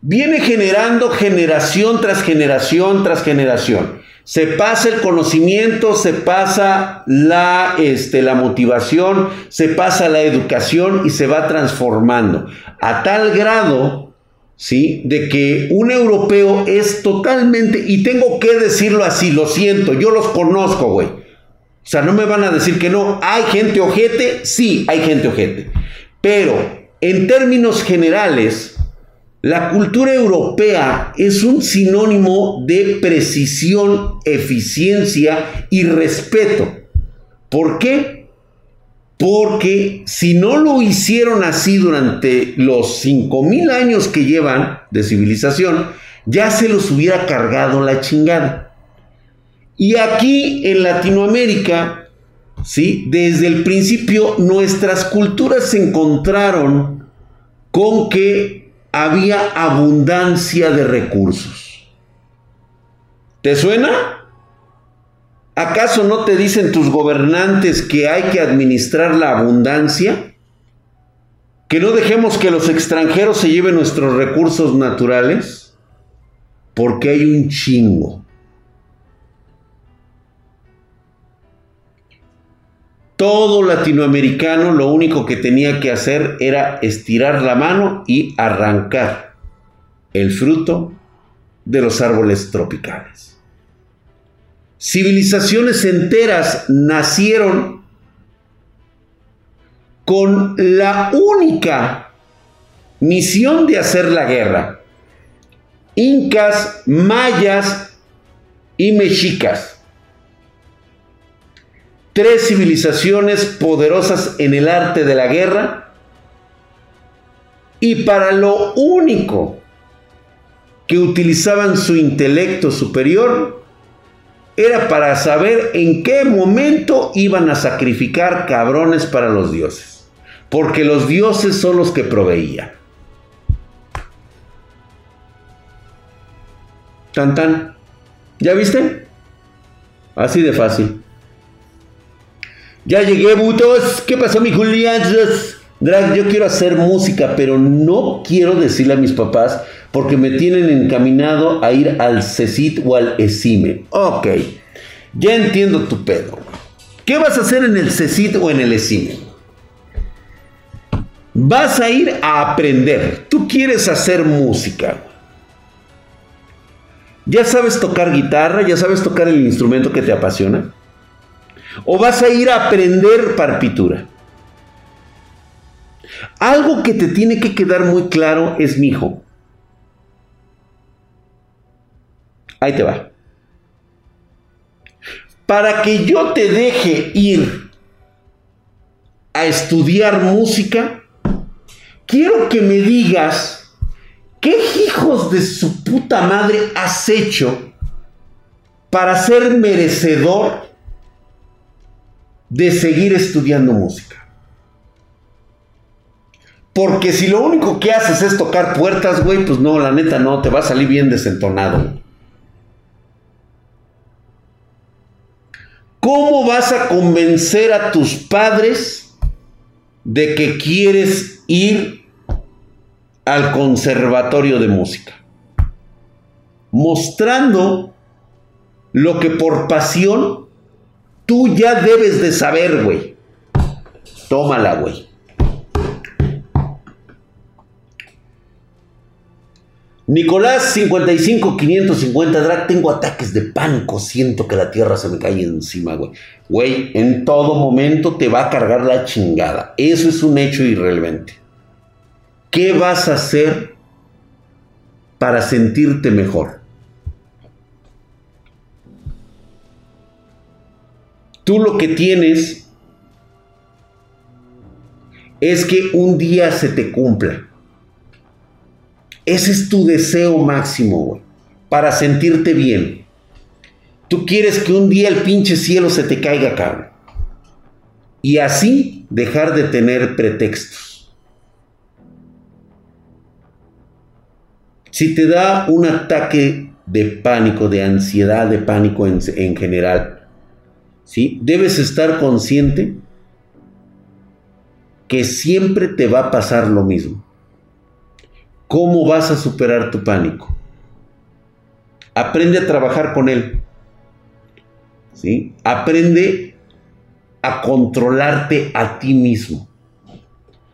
viene generando generación tras generación tras generación. Se pasa el conocimiento, se pasa la, este, la motivación, se pasa la educación y se va transformando. A tal grado, ¿sí? De que un europeo es totalmente, y tengo que decirlo así, lo siento, yo los conozco, güey. O sea, no me van a decir que no. ¿Hay gente ojete? Sí, hay gente ojete. Pero en términos generales, la cultura europea es un sinónimo de precisión, eficiencia y respeto. ¿Por qué? Porque si no lo hicieron así durante los 5.000 años que llevan de civilización, ya se los hubiera cargado la chingada. Y aquí en Latinoamérica, ¿sí? desde el principio nuestras culturas se encontraron con que había abundancia de recursos. ¿Te suena? ¿Acaso no te dicen tus gobernantes que hay que administrar la abundancia? ¿Que no dejemos que los extranjeros se lleven nuestros recursos naturales? Porque hay un chingo. Todo latinoamericano lo único que tenía que hacer era estirar la mano y arrancar el fruto de los árboles tropicales. Civilizaciones enteras nacieron con la única misión de hacer la guerra. Incas, mayas y mexicas tres civilizaciones poderosas en el arte de la guerra y para lo único que utilizaban su intelecto superior era para saber en qué momento iban a sacrificar cabrones para los dioses, porque los dioses son los que proveían. Tan tan. ¿Ya viste? Así de fácil. Ya llegué, butos. ¿Qué pasó, mi Julián? Drag, yo quiero hacer música, pero no quiero decirle a mis papás porque me tienen encaminado a ir al CECIT o al ESIME. Ok, ya entiendo tu pedo. ¿Qué vas a hacer en el CECIT o en el ESIME? Vas a ir a aprender. Tú quieres hacer música. ¿Ya sabes tocar guitarra? ¿Ya sabes tocar el instrumento que te apasiona? ¿O vas a ir a aprender partitura? Algo que te tiene que quedar muy claro es mi hijo. Ahí te va. Para que yo te deje ir a estudiar música, quiero que me digas qué hijos de su puta madre has hecho para ser merecedor de seguir estudiando música. Porque si lo único que haces es tocar puertas, güey, pues no, la neta no, te va a salir bien desentonado. ¿Cómo vas a convencer a tus padres de que quieres ir al conservatorio de música? Mostrando lo que por pasión Tú ya debes de saber, güey. Tómala, güey. Nicolás 55 550 Drag, tengo ataques de pánico, siento que la tierra se me cae encima, güey. Güey, en todo momento te va a cargar la chingada. Eso es un hecho irrelevante. ¿Qué vas a hacer para sentirte mejor? Tú lo que tienes es que un día se te cumpla. Ese es tu deseo máximo, para sentirte bien. Tú quieres que un día el pinche cielo se te caiga, cabrón. Y así dejar de tener pretextos. Si te da un ataque de pánico, de ansiedad, de pánico en, en general, Debes estar consciente que siempre te va a pasar lo mismo. ¿Cómo vas a superar tu pánico? Aprende a trabajar con él. ¿sí? Aprende a controlarte a ti mismo.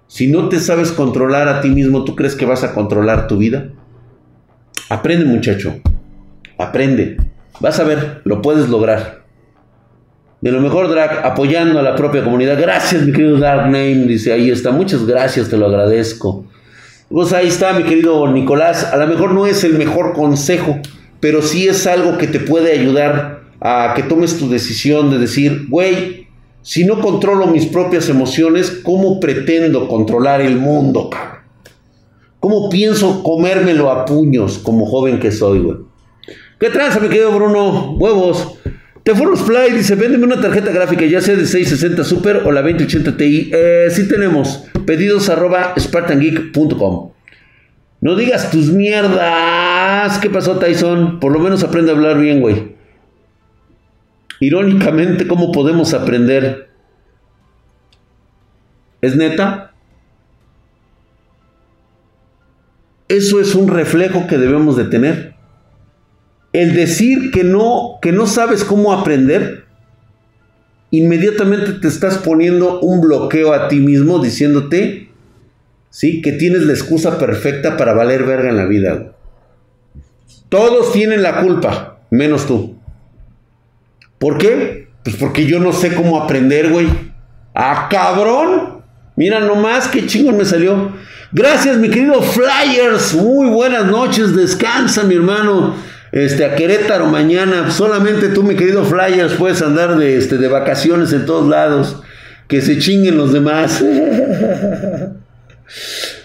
Si no te sabes controlar a ti mismo, ¿tú crees que vas a controlar tu vida? Aprende muchacho, aprende. Vas a ver, lo puedes lograr. De lo mejor, Drag, apoyando a la propia comunidad. Gracias, mi querido Dark Name. Dice, ahí está. Muchas gracias, te lo agradezco. Pues ahí está, mi querido Nicolás. A lo mejor no es el mejor consejo, pero sí es algo que te puede ayudar a que tomes tu decisión de decir, güey, si no controlo mis propias emociones, ¿cómo pretendo controlar el mundo, cabrón? ¿Cómo pienso comérmelo a puños como joven que soy, güey? ¿Qué tranza, mi querido Bruno? Huevos. Teforos Fly dice, véndeme una tarjeta gráfica, ya sea de 660 Super o la 2080 Ti. Eh, sí tenemos. Pedidos arroba spartangeek.com. No digas tus mierdas. ¿Qué pasó, Tyson? Por lo menos aprende a hablar bien, güey. Irónicamente, ¿cómo podemos aprender? ¿Es neta? Eso es un reflejo que debemos de tener el decir que no, que no sabes cómo aprender, inmediatamente te estás poniendo un bloqueo a ti mismo diciéndote, ¿sí? Que tienes la excusa perfecta para valer verga en la vida. Todos tienen la culpa, menos tú. ¿Por qué? Pues porque yo no sé cómo aprender, güey. ¡Ah, cabrón! Mira nomás qué chingón me salió. Gracias, mi querido Flyers. Muy buenas noches. Descansa, mi hermano este, a Querétaro mañana. Solamente tú, mi querido Flyers, puedes andar de, este, de vacaciones en todos lados. Que se chinguen los demás.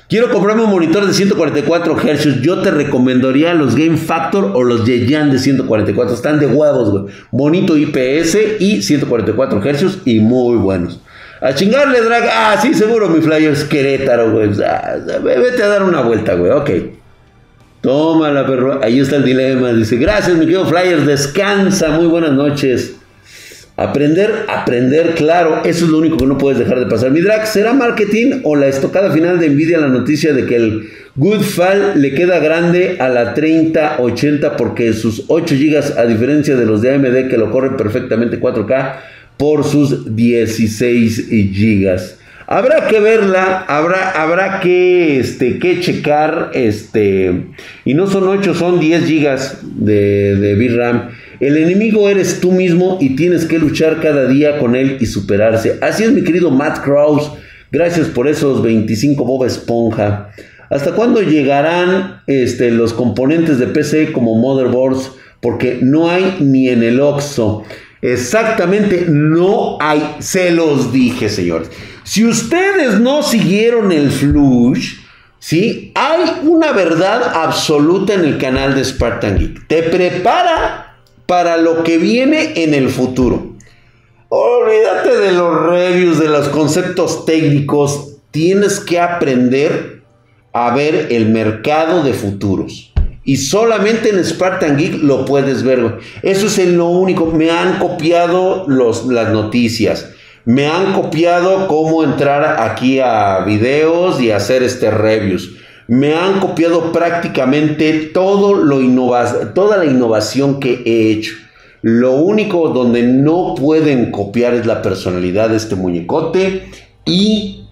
Quiero comprarme un monitor de 144 Hz. Yo te recomendaría los Game Factor o los Yeyan de 144. Están de huevos, güey. Bonito IPS y 144 Hz y muy buenos. A chingarle, drag. Ah, sí, seguro, mi Flyers Querétaro, güey. Ah, vete a dar una vuelta, güey. Ok. Tómala, perro. Ahí está el dilema. Dice, gracias, mi querido Flyers. Descansa. Muy buenas noches. Aprender, aprender, claro. Eso es lo único que no puedes dejar de pasar. Mi drag, ¿será marketing o la estocada final de Nvidia la noticia de que el Goodfall le queda grande a la 3080 porque sus 8 GB, a diferencia de los de AMD que lo corren perfectamente 4K, por sus 16 GB? Habrá que verla, habrá, habrá que, este, que checar, este, y no son 8, son 10 gigas de, de VRAM. El enemigo eres tú mismo y tienes que luchar cada día con él y superarse. Así es, mi querido Matt Krause. Gracias por esos 25 Bob Esponja. ¿Hasta cuándo llegarán este, los componentes de PC como motherboards? Porque no hay ni en el OXO. Exactamente, no hay. Se los dije, señores. Si ustedes no siguieron el flush, ¿sí? Hay una verdad absoluta en el canal de Spartan Geek. Te prepara para lo que viene en el futuro. Olvídate de los reviews, de los conceptos técnicos. Tienes que aprender a ver el mercado de futuros. Y solamente en Spartan Geek lo puedes ver. Eso es lo único. Me han copiado los, las noticias. Me han copiado cómo entrar aquí a videos y hacer este reviews. Me han copiado prácticamente todo lo toda la innovación que he hecho. Lo único donde no pueden copiar es la personalidad de este muñecote y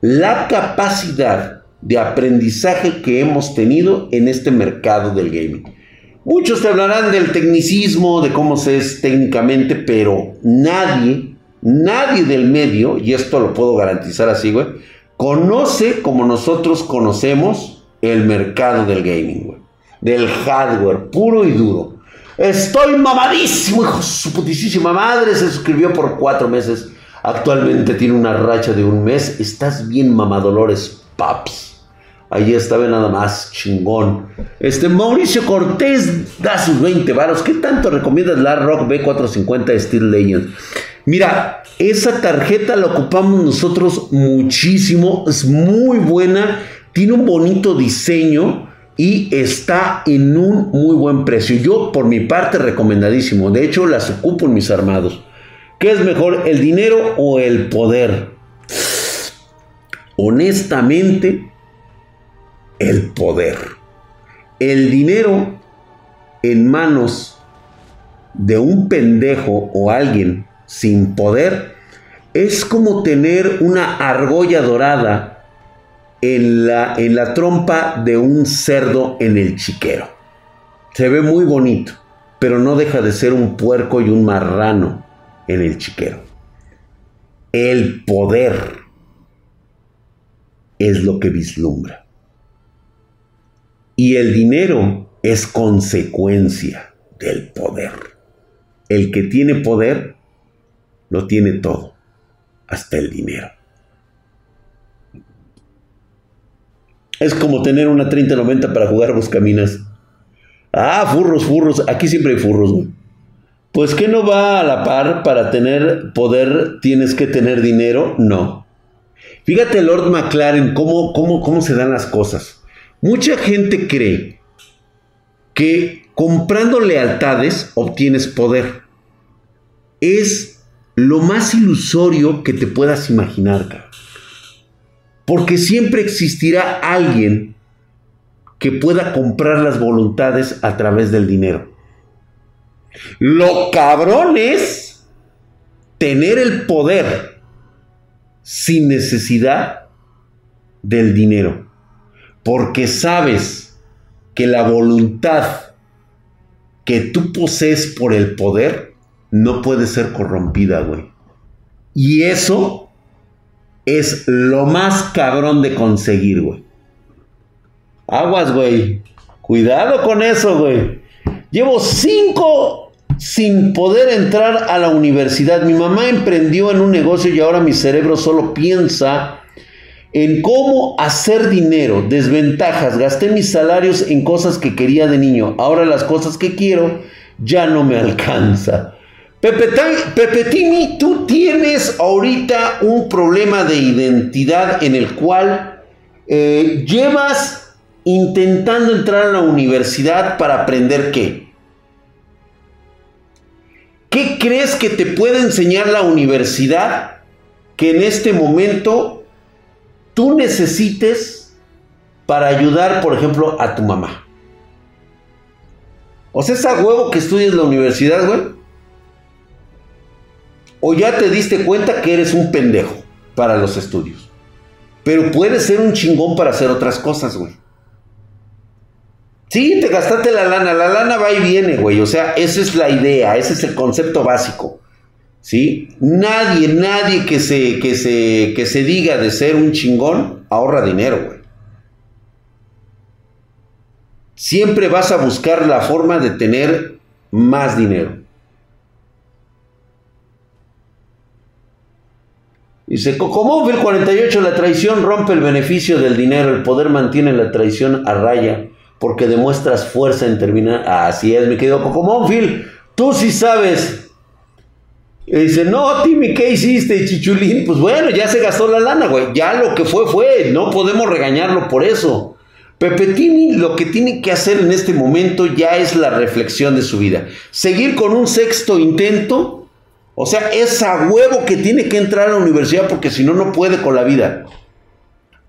la capacidad de aprendizaje que hemos tenido en este mercado del gaming. Muchos te hablarán del tecnicismo, de cómo se es técnicamente, pero nadie Nadie del medio, y esto lo puedo garantizar así, güey, conoce como nosotros conocemos el mercado del gaming, güey. Del hardware, puro y duro. Estoy mamadísimo, hijo su putísima madre. Se suscribió por cuatro meses. Actualmente tiene una racha de un mes. Estás bien mamadolores, paps. Ahí estaba nada más, chingón. Este Mauricio Cortés da sus 20 varos. ¿Qué tanto recomiendas la Rock B450 Steel Legends? Mira, esa tarjeta la ocupamos nosotros muchísimo, es muy buena, tiene un bonito diseño y está en un muy buen precio. Yo por mi parte recomendadísimo, de hecho las ocupo en mis armados. ¿Qué es mejor, el dinero o el poder? Honestamente, el poder. El dinero en manos de un pendejo o alguien sin poder es como tener una argolla dorada en la, en la trompa de un cerdo en el chiquero. Se ve muy bonito, pero no deja de ser un puerco y un marrano en el chiquero. El poder es lo que vislumbra. Y el dinero es consecuencia del poder. El que tiene poder lo tiene todo, hasta el dinero. Es como tener una 30-90 para jugar buscaminas. Ah, furros, furros. Aquí siempre hay furros, güey. Pues que no va a la par para tener poder, tienes que tener dinero. No. Fíjate, Lord McLaren, cómo, cómo, cómo se dan las cosas. Mucha gente cree que comprando lealtades obtienes poder. Es lo más ilusorio que te puedas imaginar, cabrón. Porque siempre existirá alguien que pueda comprar las voluntades a través del dinero. Lo cabrón es tener el poder sin necesidad del dinero. Porque sabes que la voluntad que tú posees por el poder no puede ser corrompida, güey. Y eso es lo más cabrón de conseguir, güey. Aguas, güey. Cuidado con eso, güey. Llevo cinco sin poder entrar a la universidad. Mi mamá emprendió en un negocio y ahora mi cerebro solo piensa en cómo hacer dinero. Desventajas. Gasté mis salarios en cosas que quería de niño. Ahora las cosas que quiero ya no me alcanza. Pepe, Tini, tú tienes ahorita un problema de identidad en el cual eh, llevas intentando entrar a la universidad para aprender qué. ¿Qué crees que te puede enseñar la universidad que en este momento tú necesites para ayudar, por ejemplo, a tu mamá? O sea, es huevo que estudies la universidad, güey. O ya te diste cuenta que eres un pendejo para los estudios. Pero puedes ser un chingón para hacer otras cosas, güey. Sí, te gastaste la lana. La lana va y viene, güey. O sea, esa es la idea, ese es el concepto básico. ¿Sí? Nadie, nadie que se, que se, que se diga de ser un chingón ahorra dinero, güey. Siempre vas a buscar la forma de tener más dinero. Dice, Cocomóvil 48, la traición rompe el beneficio del dinero, el poder mantiene la traición a raya, porque demuestras fuerza en terminar. Así es, mi querido Cocomóvil, tú sí sabes. Y dice, no, Timmy, ¿qué hiciste, chichulín? Pues bueno, ya se gastó la lana, güey. Ya lo que fue, fue. No podemos regañarlo por eso. Pepe Tini lo que tiene que hacer en este momento ya es la reflexión de su vida. Seguir con un sexto intento o sea, es a huevo que tiene que entrar a la universidad porque si no, no puede con la vida.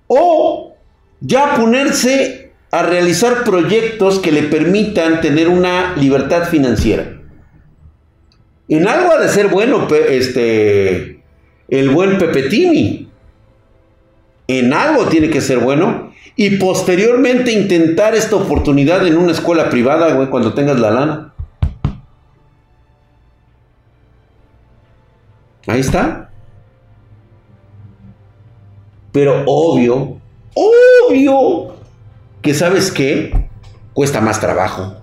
O ya ponerse a realizar proyectos que le permitan tener una libertad financiera. En algo ha de ser bueno este, el buen Pepetini. En algo tiene que ser bueno. Y posteriormente intentar esta oportunidad en una escuela privada, güey, cuando tengas la lana. Ahí está. Pero obvio, obvio, que sabes qué, cuesta más trabajo.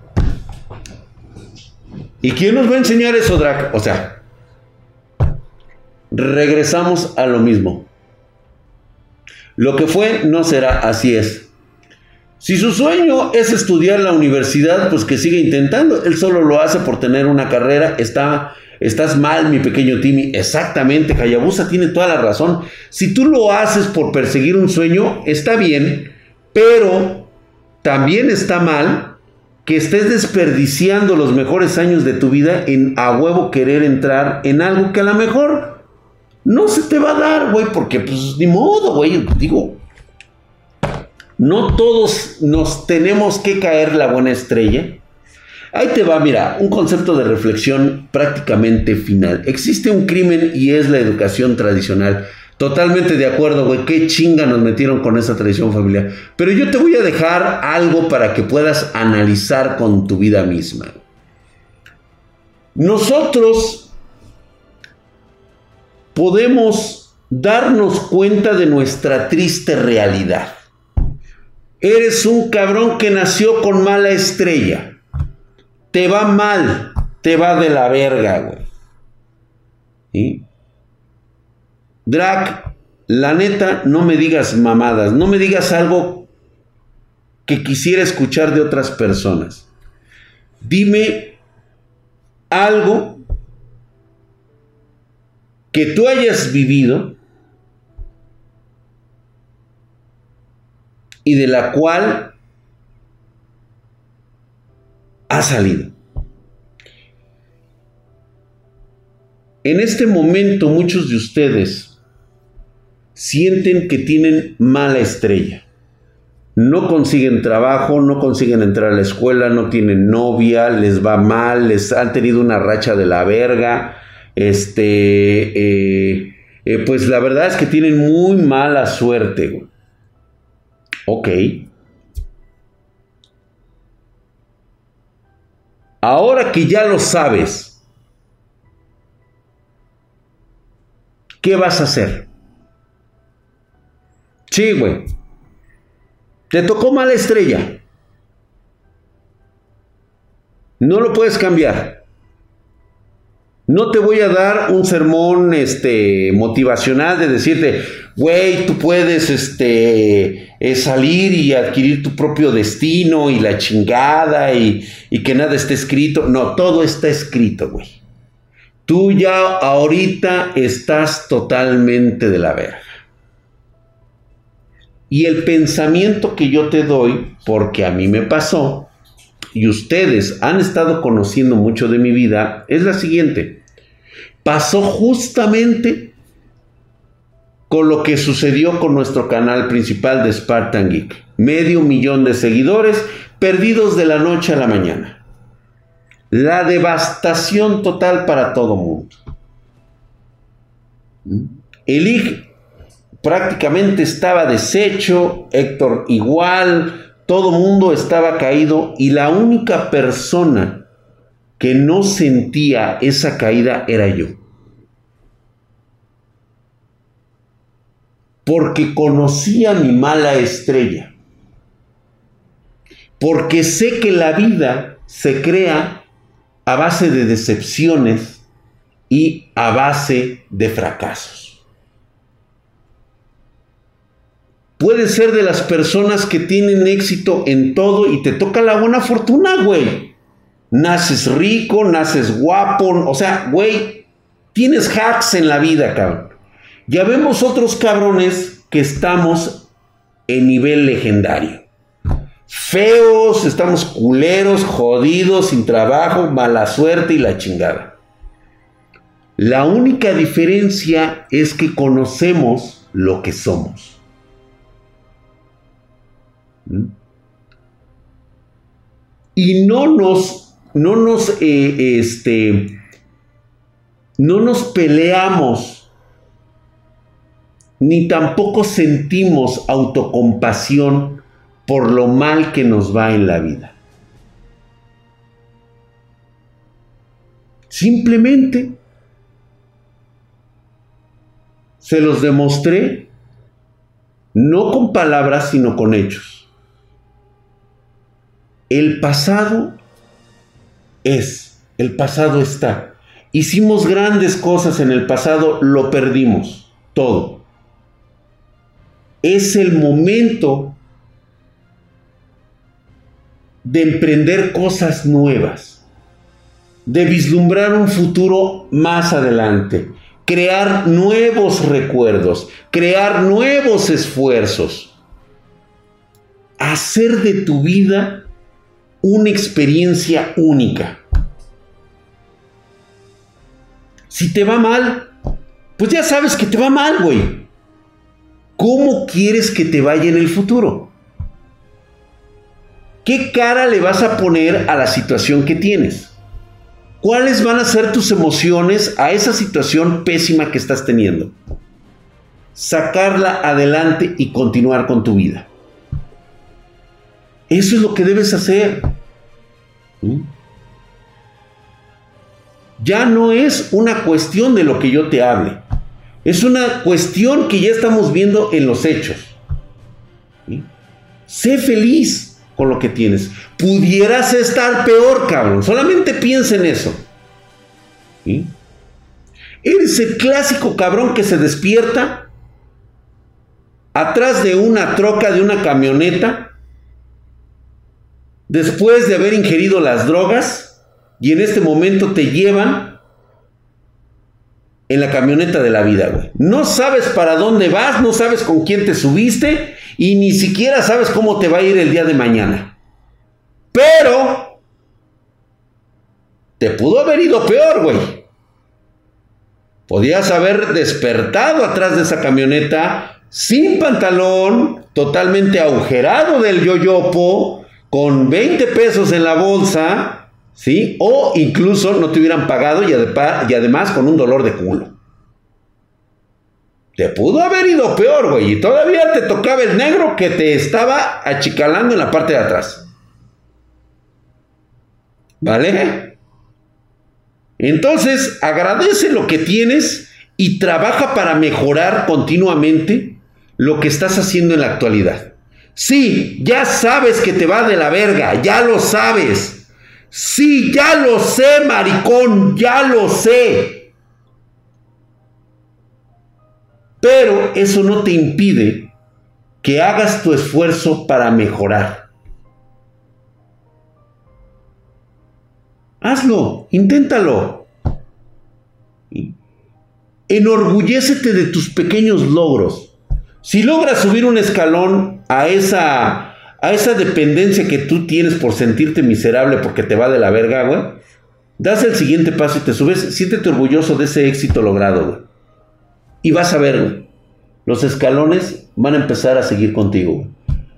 ¿Y quién nos va a enseñar eso, Drac? O sea, regresamos a lo mismo. Lo que fue no será, así es. Si su sueño es estudiar la universidad, pues que siga intentando. Él solo lo hace por tener una carrera, está Estás mal, mi pequeño Timmy. Exactamente, Hayabusa tiene toda la razón. Si tú lo haces por perseguir un sueño, está bien, pero también está mal que estés desperdiciando los mejores años de tu vida en a huevo querer entrar en algo que a lo mejor no se te va a dar, güey, porque pues ni modo, güey, digo, no todos nos tenemos que caer la buena estrella Ahí te va, mira, un concepto de reflexión prácticamente final. Existe un crimen y es la educación tradicional. Totalmente de acuerdo, güey. Qué chinga nos metieron con esa tradición familiar. Pero yo te voy a dejar algo para que puedas analizar con tu vida misma. Nosotros podemos darnos cuenta de nuestra triste realidad. Eres un cabrón que nació con mala estrella te va mal, te va de la verga, güey. ¿Sí? Drac, la neta, no me digas mamadas, no me digas algo que quisiera escuchar de otras personas. Dime algo que tú hayas vivido y de la cual ha salido. En este momento muchos de ustedes sienten que tienen mala estrella. No consiguen trabajo, no consiguen entrar a la escuela, no tienen novia, les va mal, les han tenido una racha de la verga. Este, eh, eh, pues la verdad es que tienen muy mala suerte. Ok. Ahora que ya lo sabes, ¿qué vas a hacer? Sí, güey. Te tocó mala estrella. No lo puedes cambiar. No te voy a dar un sermón este, motivacional de decirte, güey, tú puedes este, eh, salir y adquirir tu propio destino y la chingada y, y que nada esté escrito. No, todo está escrito, güey. Tú ya ahorita estás totalmente de la verga. Y el pensamiento que yo te doy, porque a mí me pasó, y ustedes han estado conociendo mucho de mi vida, es la siguiente. Pasó justamente con lo que sucedió con nuestro canal principal de Spartan Geek. Medio millón de seguidores perdidos de la noche a la mañana. La devastación total para todo mundo. El prácticamente estaba deshecho, Héctor igual, todo mundo estaba caído y la única persona que no sentía esa caída era yo. Porque conocía mi mala estrella. Porque sé que la vida se crea a base de decepciones y a base de fracasos. Puedes ser de las personas que tienen éxito en todo y te toca la buena fortuna, güey. Naces rico, naces guapo, o sea, güey, tienes hacks en la vida, cabrón. Ya vemos otros cabrones que estamos en nivel legendario. Feos, estamos culeros, jodidos, sin trabajo, mala suerte y la chingada. La única diferencia es que conocemos lo que somos. Y no nos, no nos, eh, este, no nos peleamos, ni tampoco sentimos autocompasión por lo mal que nos va en la vida. Simplemente se los demostré, no con palabras, sino con hechos. El pasado es, el pasado está. Hicimos grandes cosas en el pasado, lo perdimos, todo. Es el momento de emprender cosas nuevas, de vislumbrar un futuro más adelante, crear nuevos recuerdos, crear nuevos esfuerzos, hacer de tu vida una experiencia única. Si te va mal, pues ya sabes que te va mal, güey. ¿Cómo quieres que te vaya en el futuro? ¿Qué cara le vas a poner a la situación que tienes? ¿Cuáles van a ser tus emociones a esa situación pésima que estás teniendo? Sacarla adelante y continuar con tu vida. Eso es lo que debes hacer. ¿Mm? Ya no es una cuestión de lo que yo te hable. Es una cuestión que ya estamos viendo en los hechos. Sé feliz con lo que tienes. Pudieras estar peor, cabrón. Solamente piensa en eso. Eres el clásico cabrón que se despierta atrás de una troca de una camioneta después de haber ingerido las drogas y en este momento te llevan en la camioneta de la vida, güey. No sabes para dónde vas, no sabes con quién te subiste y ni siquiera sabes cómo te va a ir el día de mañana. Pero te pudo haber ido peor, güey. Podías haber despertado atrás de esa camioneta sin pantalón, totalmente agujerado del yoyopo, con 20 pesos en la bolsa, ¿sí? O incluso no te hubieran pagado y, y además con un dolor de culo. Te pudo haber ido peor, güey. Y todavía te tocaba el negro que te estaba achicalando en la parte de atrás. ¿Vale? Entonces, agradece lo que tienes y trabaja para mejorar continuamente lo que estás haciendo en la actualidad. Sí, ya sabes que te va de la verga, ya lo sabes. Sí, ya lo sé, maricón, ya lo sé. Pero eso no te impide que hagas tu esfuerzo para mejorar. Hazlo, inténtalo. Enorgullécete de tus pequeños logros. Si logras subir un escalón a esa, a esa dependencia que tú tienes por sentirte miserable porque te va de la verga, güey, das el siguiente paso y te subes, siéntete orgulloso de ese éxito logrado, güey. Y vas a ver, güey, los escalones van a empezar a seguir contigo.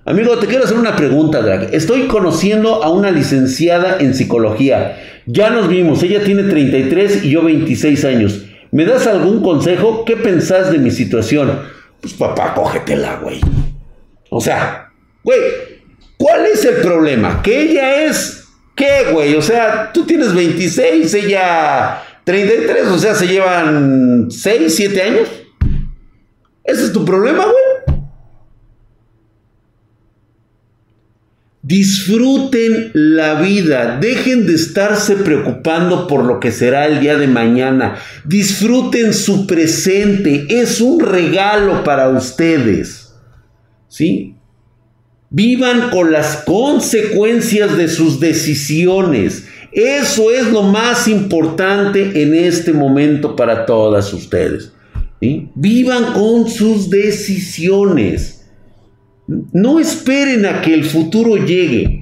Amigo, te quiero hacer una pregunta, Drag. Estoy conociendo a una licenciada en psicología. Ya nos vimos, ella tiene 33 y yo 26 años. ¿Me das algún consejo? ¿Qué pensás de mi situación? Pues papá, cógetela, güey. O sea, güey, ¿cuál es el problema? Que ella es, ¿qué, güey? O sea, tú tienes 26, ella 33, o sea, se llevan 6, 7 años. ¿Ese es tu problema, güey? Disfruten la vida, dejen de estarse preocupando por lo que será el día de mañana. Disfruten su presente, es un regalo para ustedes. ¿Sí? Vivan con las consecuencias de sus decisiones. Eso es lo más importante en este momento para todas ustedes. Vivan con sus decisiones. No esperen a que el futuro llegue.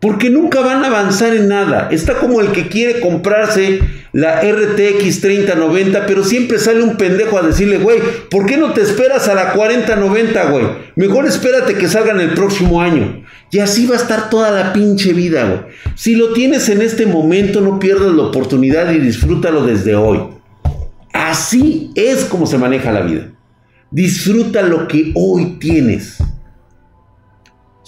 Porque nunca van a avanzar en nada. Está como el que quiere comprarse la RTX 3090, pero siempre sale un pendejo a decirle, güey, ¿por qué no te esperas a la 4090, güey? Mejor espérate que salgan el próximo año. Y así va a estar toda la pinche vida, güey. Si lo tienes en este momento, no pierdas la oportunidad y disfrútalo desde hoy. Así es como se maneja la vida. Disfruta lo que hoy tienes.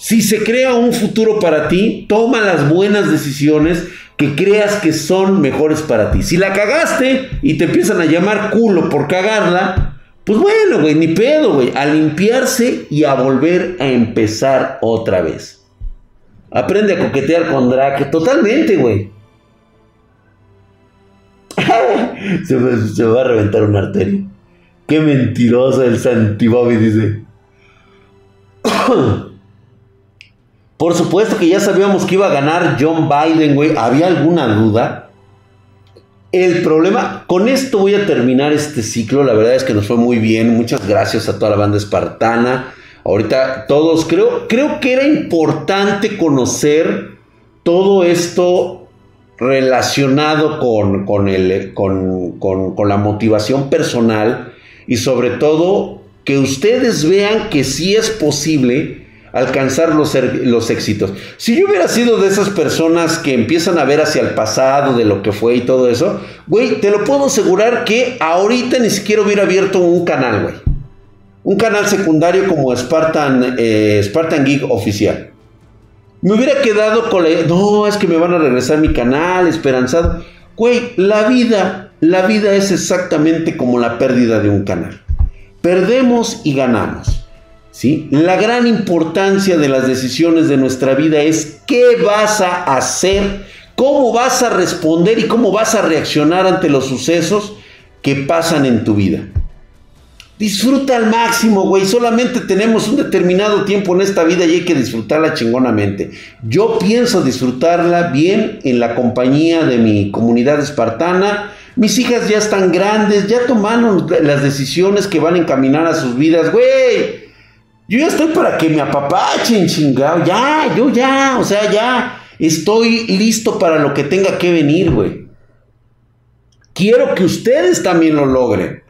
Si se crea un futuro para ti, toma las buenas decisiones que creas que son mejores para ti. Si la cagaste y te empiezan a llamar culo por cagarla, pues bueno, güey, ni pedo, güey. A limpiarse y a volver a empezar otra vez. Aprende a coquetear con Drake. Totalmente, güey. se, va a reventar una arteria. Qué mentiroso el Santi Bobby, dice. Por supuesto que ya sabíamos que iba a ganar John Biden, güey. ¿Había alguna duda? El problema, con esto voy a terminar este ciclo. La verdad es que nos fue muy bien. Muchas gracias a toda la banda espartana. Ahorita todos, creo, creo que era importante conocer todo esto relacionado con, con, el, con, con la motivación personal y sobre todo que ustedes vean que sí es posible alcanzar los, los éxitos. Si yo hubiera sido de esas personas que empiezan a ver hacia el pasado, de lo que fue y todo eso, güey, te lo puedo asegurar que ahorita ni siquiera hubiera abierto un canal, güey. Un canal secundario como Spartan, eh, Spartan Geek oficial. Me hubiera quedado con la... No, es que me van a regresar mi canal, esperanzado. Güey, la vida, la vida es exactamente como la pérdida de un canal. Perdemos y ganamos. La gran importancia de las decisiones de nuestra vida es qué vas a hacer, cómo vas a responder y cómo vas a reaccionar ante los sucesos que pasan en tu vida. Disfruta al máximo, güey. Solamente tenemos un determinado tiempo en esta vida y hay que disfrutarla chingonamente. Yo pienso disfrutarla bien en la compañía de mi comunidad espartana. Mis hijas ya están grandes, ya tomaron las decisiones que van a encaminar a sus vidas, güey. Yo ya estoy para que me apapachen, chingado. Ya, yo ya, o sea, ya estoy listo para lo que tenga que venir, güey. Quiero que ustedes también lo logren.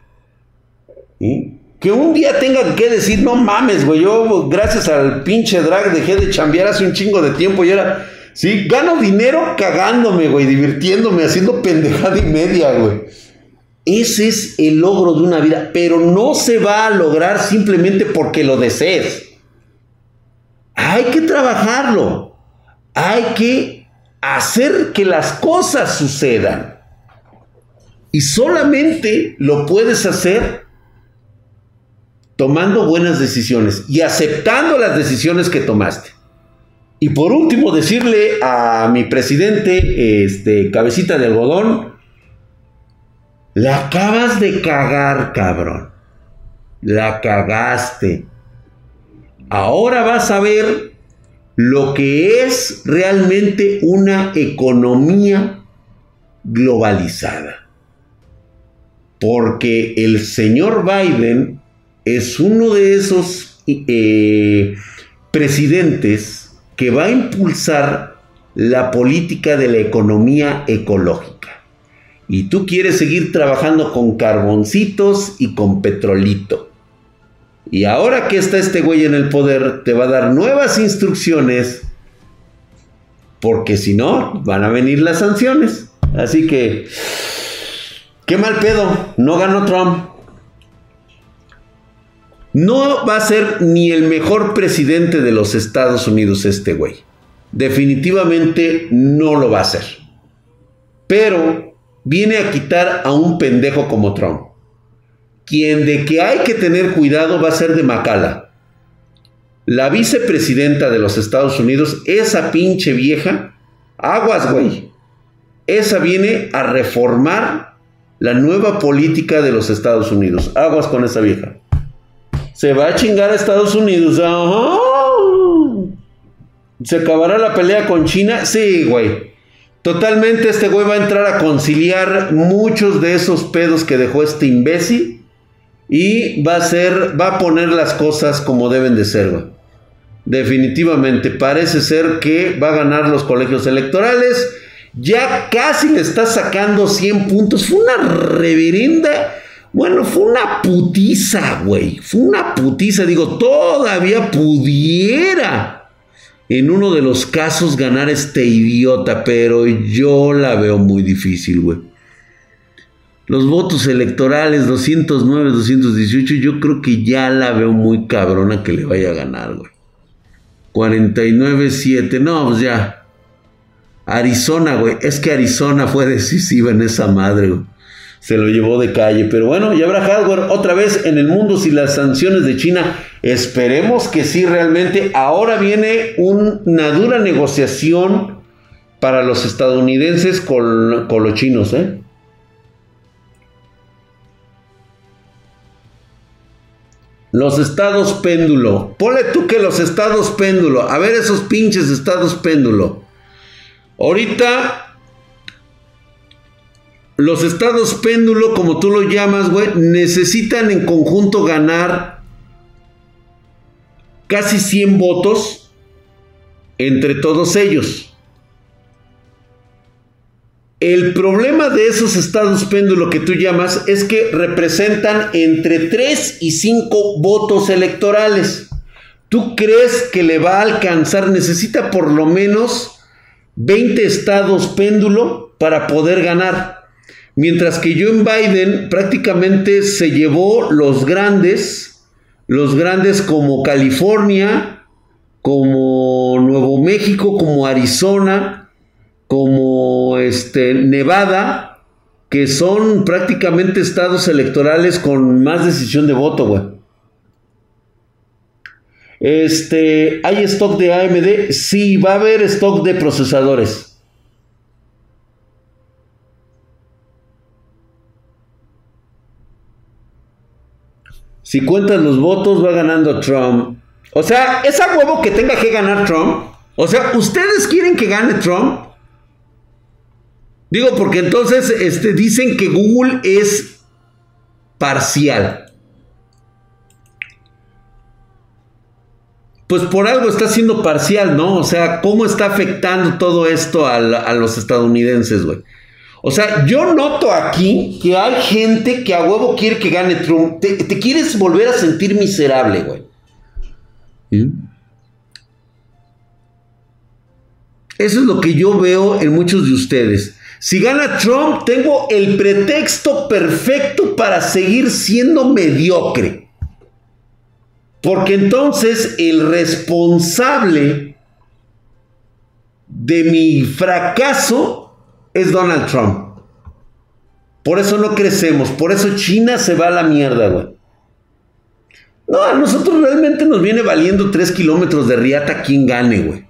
Que un día tengan que decir, no mames, güey, yo gracias al pinche drag dejé de chambear hace un chingo de tiempo y ahora, sí, gano dinero cagándome, güey, divirtiéndome, haciendo pendejada y media, güey. Ese es el logro de una vida, pero no se va a lograr simplemente porque lo desees. Hay que trabajarlo. Hay que hacer que las cosas sucedan. Y solamente lo puedes hacer tomando buenas decisiones y aceptando las decisiones que tomaste. Y por último, decirle a mi presidente, este, cabecita de algodón, la acabas de cagar, cabrón. La cagaste. Ahora vas a ver lo que es realmente una economía globalizada. Porque el señor Biden es uno de esos eh, presidentes que va a impulsar la política de la economía ecológica. Y tú quieres seguir trabajando con carboncitos y con petrolito. Y ahora que está este güey en el poder, te va a dar nuevas instrucciones. Porque si no, van a venir las sanciones. Así que, qué mal pedo. No ganó Trump. No va a ser ni el mejor presidente de los Estados Unidos este güey. Definitivamente no lo va a ser. Pero viene a quitar a un pendejo como Trump. Quien de que hay que tener cuidado va a ser de Macala. La vicepresidenta de los Estados Unidos, esa pinche vieja, aguas, güey. Esa viene a reformar la nueva política de los Estados Unidos. Aguas con esa vieja. Se va a chingar a Estados Unidos. ¿Se acabará la pelea con China? Sí, güey. Totalmente este güey va a entrar a conciliar muchos de esos pedos que dejó este imbécil. Y va a ser, va a poner las cosas como deben de ser, güey. Definitivamente, parece ser que va a ganar los colegios electorales. Ya casi le está sacando 100 puntos. Fue una reverenda bueno, fue una putiza, güey. Fue una putiza. Digo, todavía pudiera en uno de los casos ganar este idiota, pero yo la veo muy difícil, güey. Los votos electorales 209, 218, yo creo que ya la veo muy cabrona que le vaya a ganar, güey. 49-7, no, pues ya. Arizona, güey. Es que Arizona fue decisiva en esa madre, güey se lo llevó de calle. Pero bueno, ya habrá hardware otra vez en el mundo si las sanciones de China. Esperemos que sí realmente. Ahora viene una dura negociación para los estadounidenses con, con los chinos, ¿eh? Los estados péndulo. Ponle tú que los estados péndulo. A ver esos pinches estados péndulo. Ahorita los estados péndulo, como tú lo llamas, güey, necesitan en conjunto ganar casi 100 votos entre todos ellos. El problema de esos estados péndulo que tú llamas es que representan entre 3 y 5 votos electorales. ¿Tú crees que le va a alcanzar? Necesita por lo menos 20 estados péndulo para poder ganar. Mientras que Joe Biden prácticamente se llevó los grandes, los grandes como California, como Nuevo México, como Arizona, como este, Nevada, que son prácticamente estados electorales con más decisión de voto, güey. Este, ¿hay stock de AMD? Sí, va a haber stock de procesadores. Si cuentas los votos, va ganando Trump. O sea, es a huevo que tenga que ganar Trump. O sea, ¿ustedes quieren que gane Trump? Digo, porque entonces este, dicen que Google es parcial. pues por algo está siendo parcial, ¿no? O sea, ¿cómo está afectando todo esto a, los estadounidenses, güey? O sea, yo noto aquí que hay gente que a huevo quiere que gane Trump. Te, quieres volver a sentir miserable, güey. Eso es lo que yo veo en muchos de ustedes. Si gana Trump, tengo el pretexto perfecto para seguir siendo mediocre. Porque entonces el responsable de mi fracaso es Donald Trump. Por eso no crecemos, por eso China se va a la mierda, güey. No, a nosotros realmente nos viene valiendo tres kilómetros de riata quien gane, güey.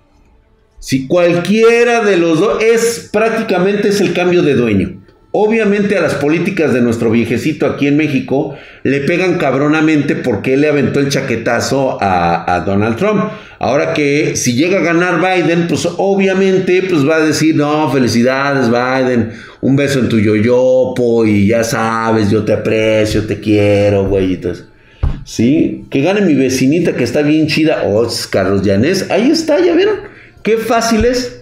Si cualquiera de los dos es prácticamente es el cambio de dueño. Obviamente a las políticas de nuestro viejecito aquí en México le pegan cabronamente porque él le aventó el chaquetazo a, Donald Trump. Ahora que si llega a ganar Biden, pues obviamente pues va a decir, no, felicidades Biden, un beso en tu yoyopo y ya sabes, yo te aprecio, te quiero, güey. Sí, que gane mi vecinita que está bien chida. Oh, Carlos Llanés, ahí está, ya vieron. Qué fácil es.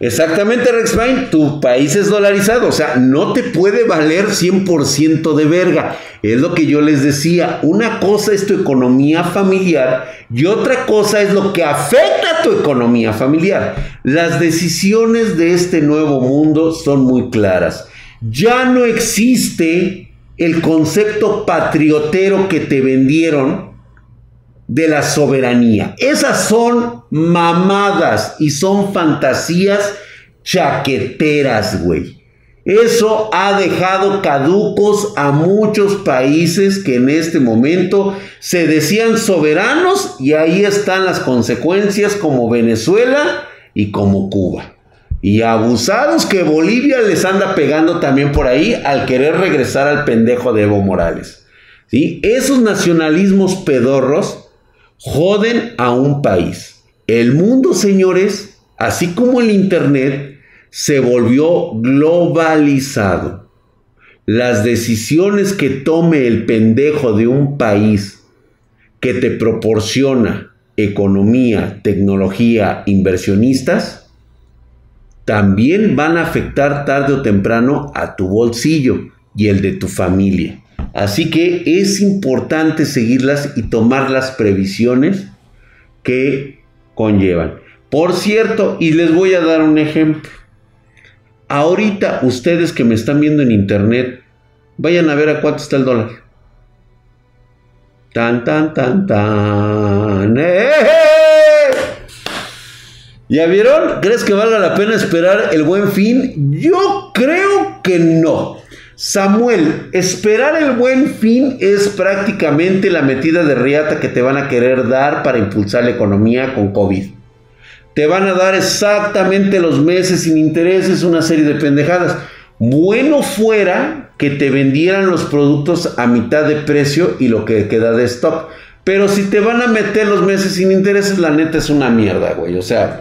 Exactamente, Rex Pine, tu país es dolarizado, o sea, no te puede valer 100% de verga. Es lo que yo les decía, una cosa es tu economía familiar y otra cosa es lo que afecta a tu economía familiar. Las decisiones de este nuevo mundo son muy claras. Ya no existe el concepto patriotero que te vendieron de la soberanía. Esas son mamadas y son fantasías chaqueteras, güey. Eso ha dejado caducos a muchos países que en este momento se decían soberanos y ahí están las consecuencias como Venezuela y como Cuba. Y abusados que Bolivia les anda pegando también por ahí al querer regresar al pendejo de Evo Morales. ¿Sí? Esos nacionalismos pedorros joden a un país. El mundo, señores, así como el Internet, se volvió globalizado. Las decisiones que tome el pendejo de un país que te proporciona economía, tecnología, inversionistas, también van a afectar tarde o temprano a tu bolsillo y el de tu familia. Así que es importante seguirlas y tomar las previsiones que conllevan. Por cierto, y les voy a dar un ejemplo. Ahorita ustedes que me están viendo en internet, vayan a ver a cuánto está el dólar. Tan, tan, tan, tan. ¡Eh! ¿Ya vieron? ¿Crees que valga la pena esperar el buen fin? Yo creo que no. Samuel, esperar el buen fin es prácticamente la metida de riata que te van a querer dar para impulsar la economía con COVID. Te van a dar exactamente los meses sin intereses, una serie de pendejadas. Bueno fuera que te vendieran los productos a mitad de precio y lo que queda de stock. Pero si te van a meter los meses sin intereses, la neta es una mierda, güey. O sea,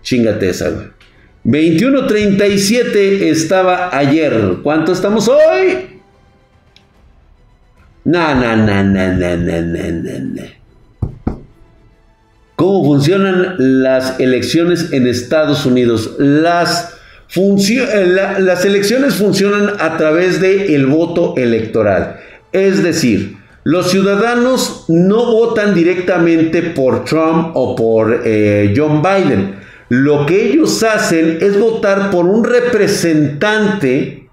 chingate esa, güey. 21.37 estaba ayer. ¿Cuánto estamos hoy? No. ¿Cómo funcionan las elecciones en Estados Unidos? Las Eh, las elecciones funcionan a través del el voto electoral. Es decir, los ciudadanos no votan directamente por Trump o por eh, John Biden. Lo que ellos hacen es votar por un representante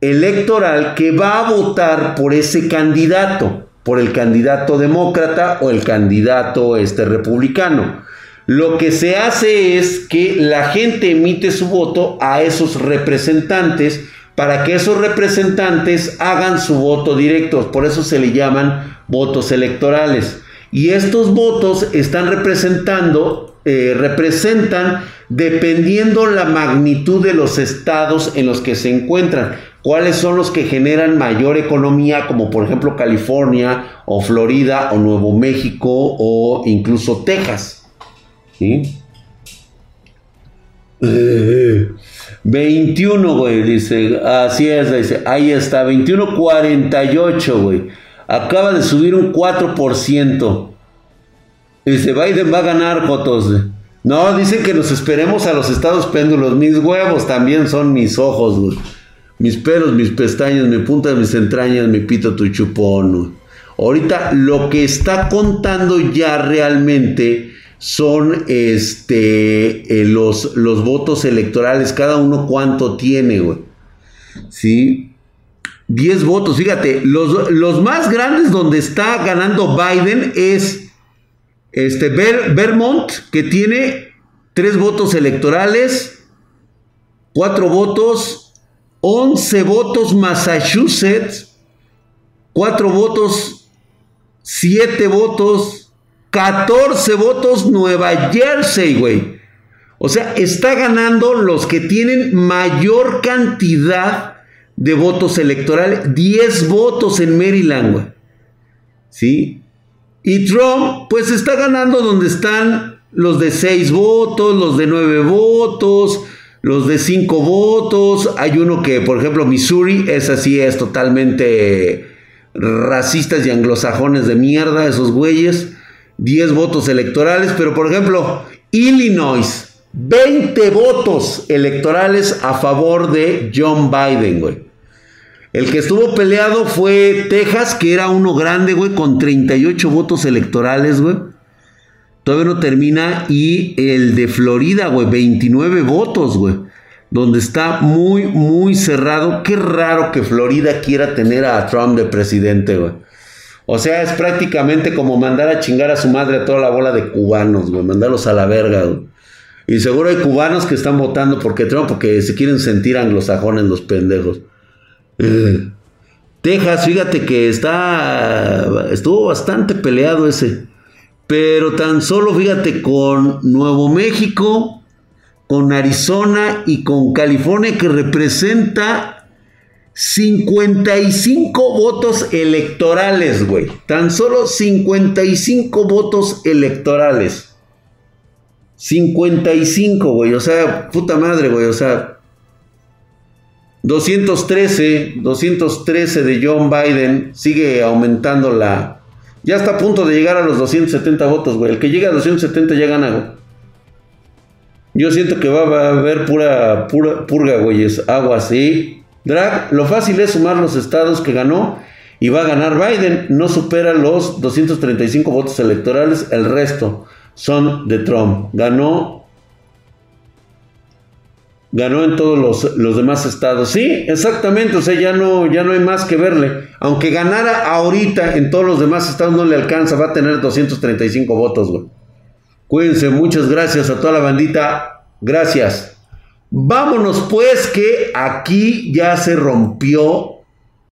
electoral que va a votar por ese candidato, por el candidato demócrata o el candidato este, republicano. Lo que se hace es que la gente emite su voto a esos representantes para que esos representantes hagan su voto directo. Por eso se le llaman votos electorales. Y estos votos están representando, eh, representan dependiendo la magnitud de los estados en los que se encuentran. ¿Cuáles son los que generan mayor economía, como por ejemplo California o Florida o Nuevo México o incluso Texas? 21, güey, dice. Así es, dice. Ahí está, 21.48, güey. Acaba de subir un 4%. Dice, Biden va a ganar, Jotos. No, dicen que nos esperemos a los estados péndulos. Mis huevos también son mis ojos, güey. Mis pelos, mis pestañas, mi punta de mis entrañas, mi pito, tu chupón. Ahorita lo que está contando ya realmente son este, eh, los, los votos electorales, cada uno cuánto tiene, güey. ¿Sí? 10 votos, fíjate, los, los, más grandes donde está ganando Biden es este Vermont, que tiene 3 votos electorales, 4 votos, 11 votos Massachusetts, 4 votos, 7 votos 14 votos Nueva Jersey, güey. O sea, está ganando los que tienen mayor cantidad de votos electorales. 10 votos en Maryland, güey. ¿Sí? Y Trump, pues está ganando donde están los de 6 votos, los de 9 votos, los de 5 votos. Hay uno que, por ejemplo, Missouri, es así, es totalmente racistas y anglosajones de mierda, esos güeyes. 10 votos electorales, pero por ejemplo, Illinois, 20 votos electorales a favor de John Biden, güey. El que estuvo peleado fue Texas, que era uno grande, güey, con 38 votos electorales, güey. Todavía no termina. Y el de Florida, güey, 29 votos, güey. Donde está muy, muy cerrado. Qué raro que Florida quiera tener a Trump de presidente, güey. O sea, es prácticamente como mandar a chingar a su madre a toda la bola de cubanos, güey. Mandarlos a la verga, güey. Y seguro hay cubanos que están votando porque Trump, porque se quieren sentir anglosajones los pendejos. Texas, fíjate que está. Estuvo bastante peleado ese. Pero tan solo, fíjate, con Nuevo México, con Arizona y con California, que representa 55 votos electorales, güey. Tan solo 55 votos electorales. 55, güey. O sea, puta madre, güey. O sea, 213, 213 de John Biden. Sigue aumentando la... Ya está a punto de llegar a los 270 votos, güey. El que llega a 270 ya gana. Yo siento que va, a haber pura, pura purga, güey. Agua así. Drag, lo fácil es sumar los estados que ganó y va a ganar Biden. No supera los 235 votos electorales, el resto son de Trump. Ganó ganó en todos los, los, demás estados. Sí, exactamente, o sea, ya no, ya no hay más que verle. Aunque ganara ahorita en todos los demás estados no le alcanza, va a tener 235 votos, güey. Cuídense, muchas gracias a toda la bandita. Gracias. Vámonos pues que aquí ya se rompió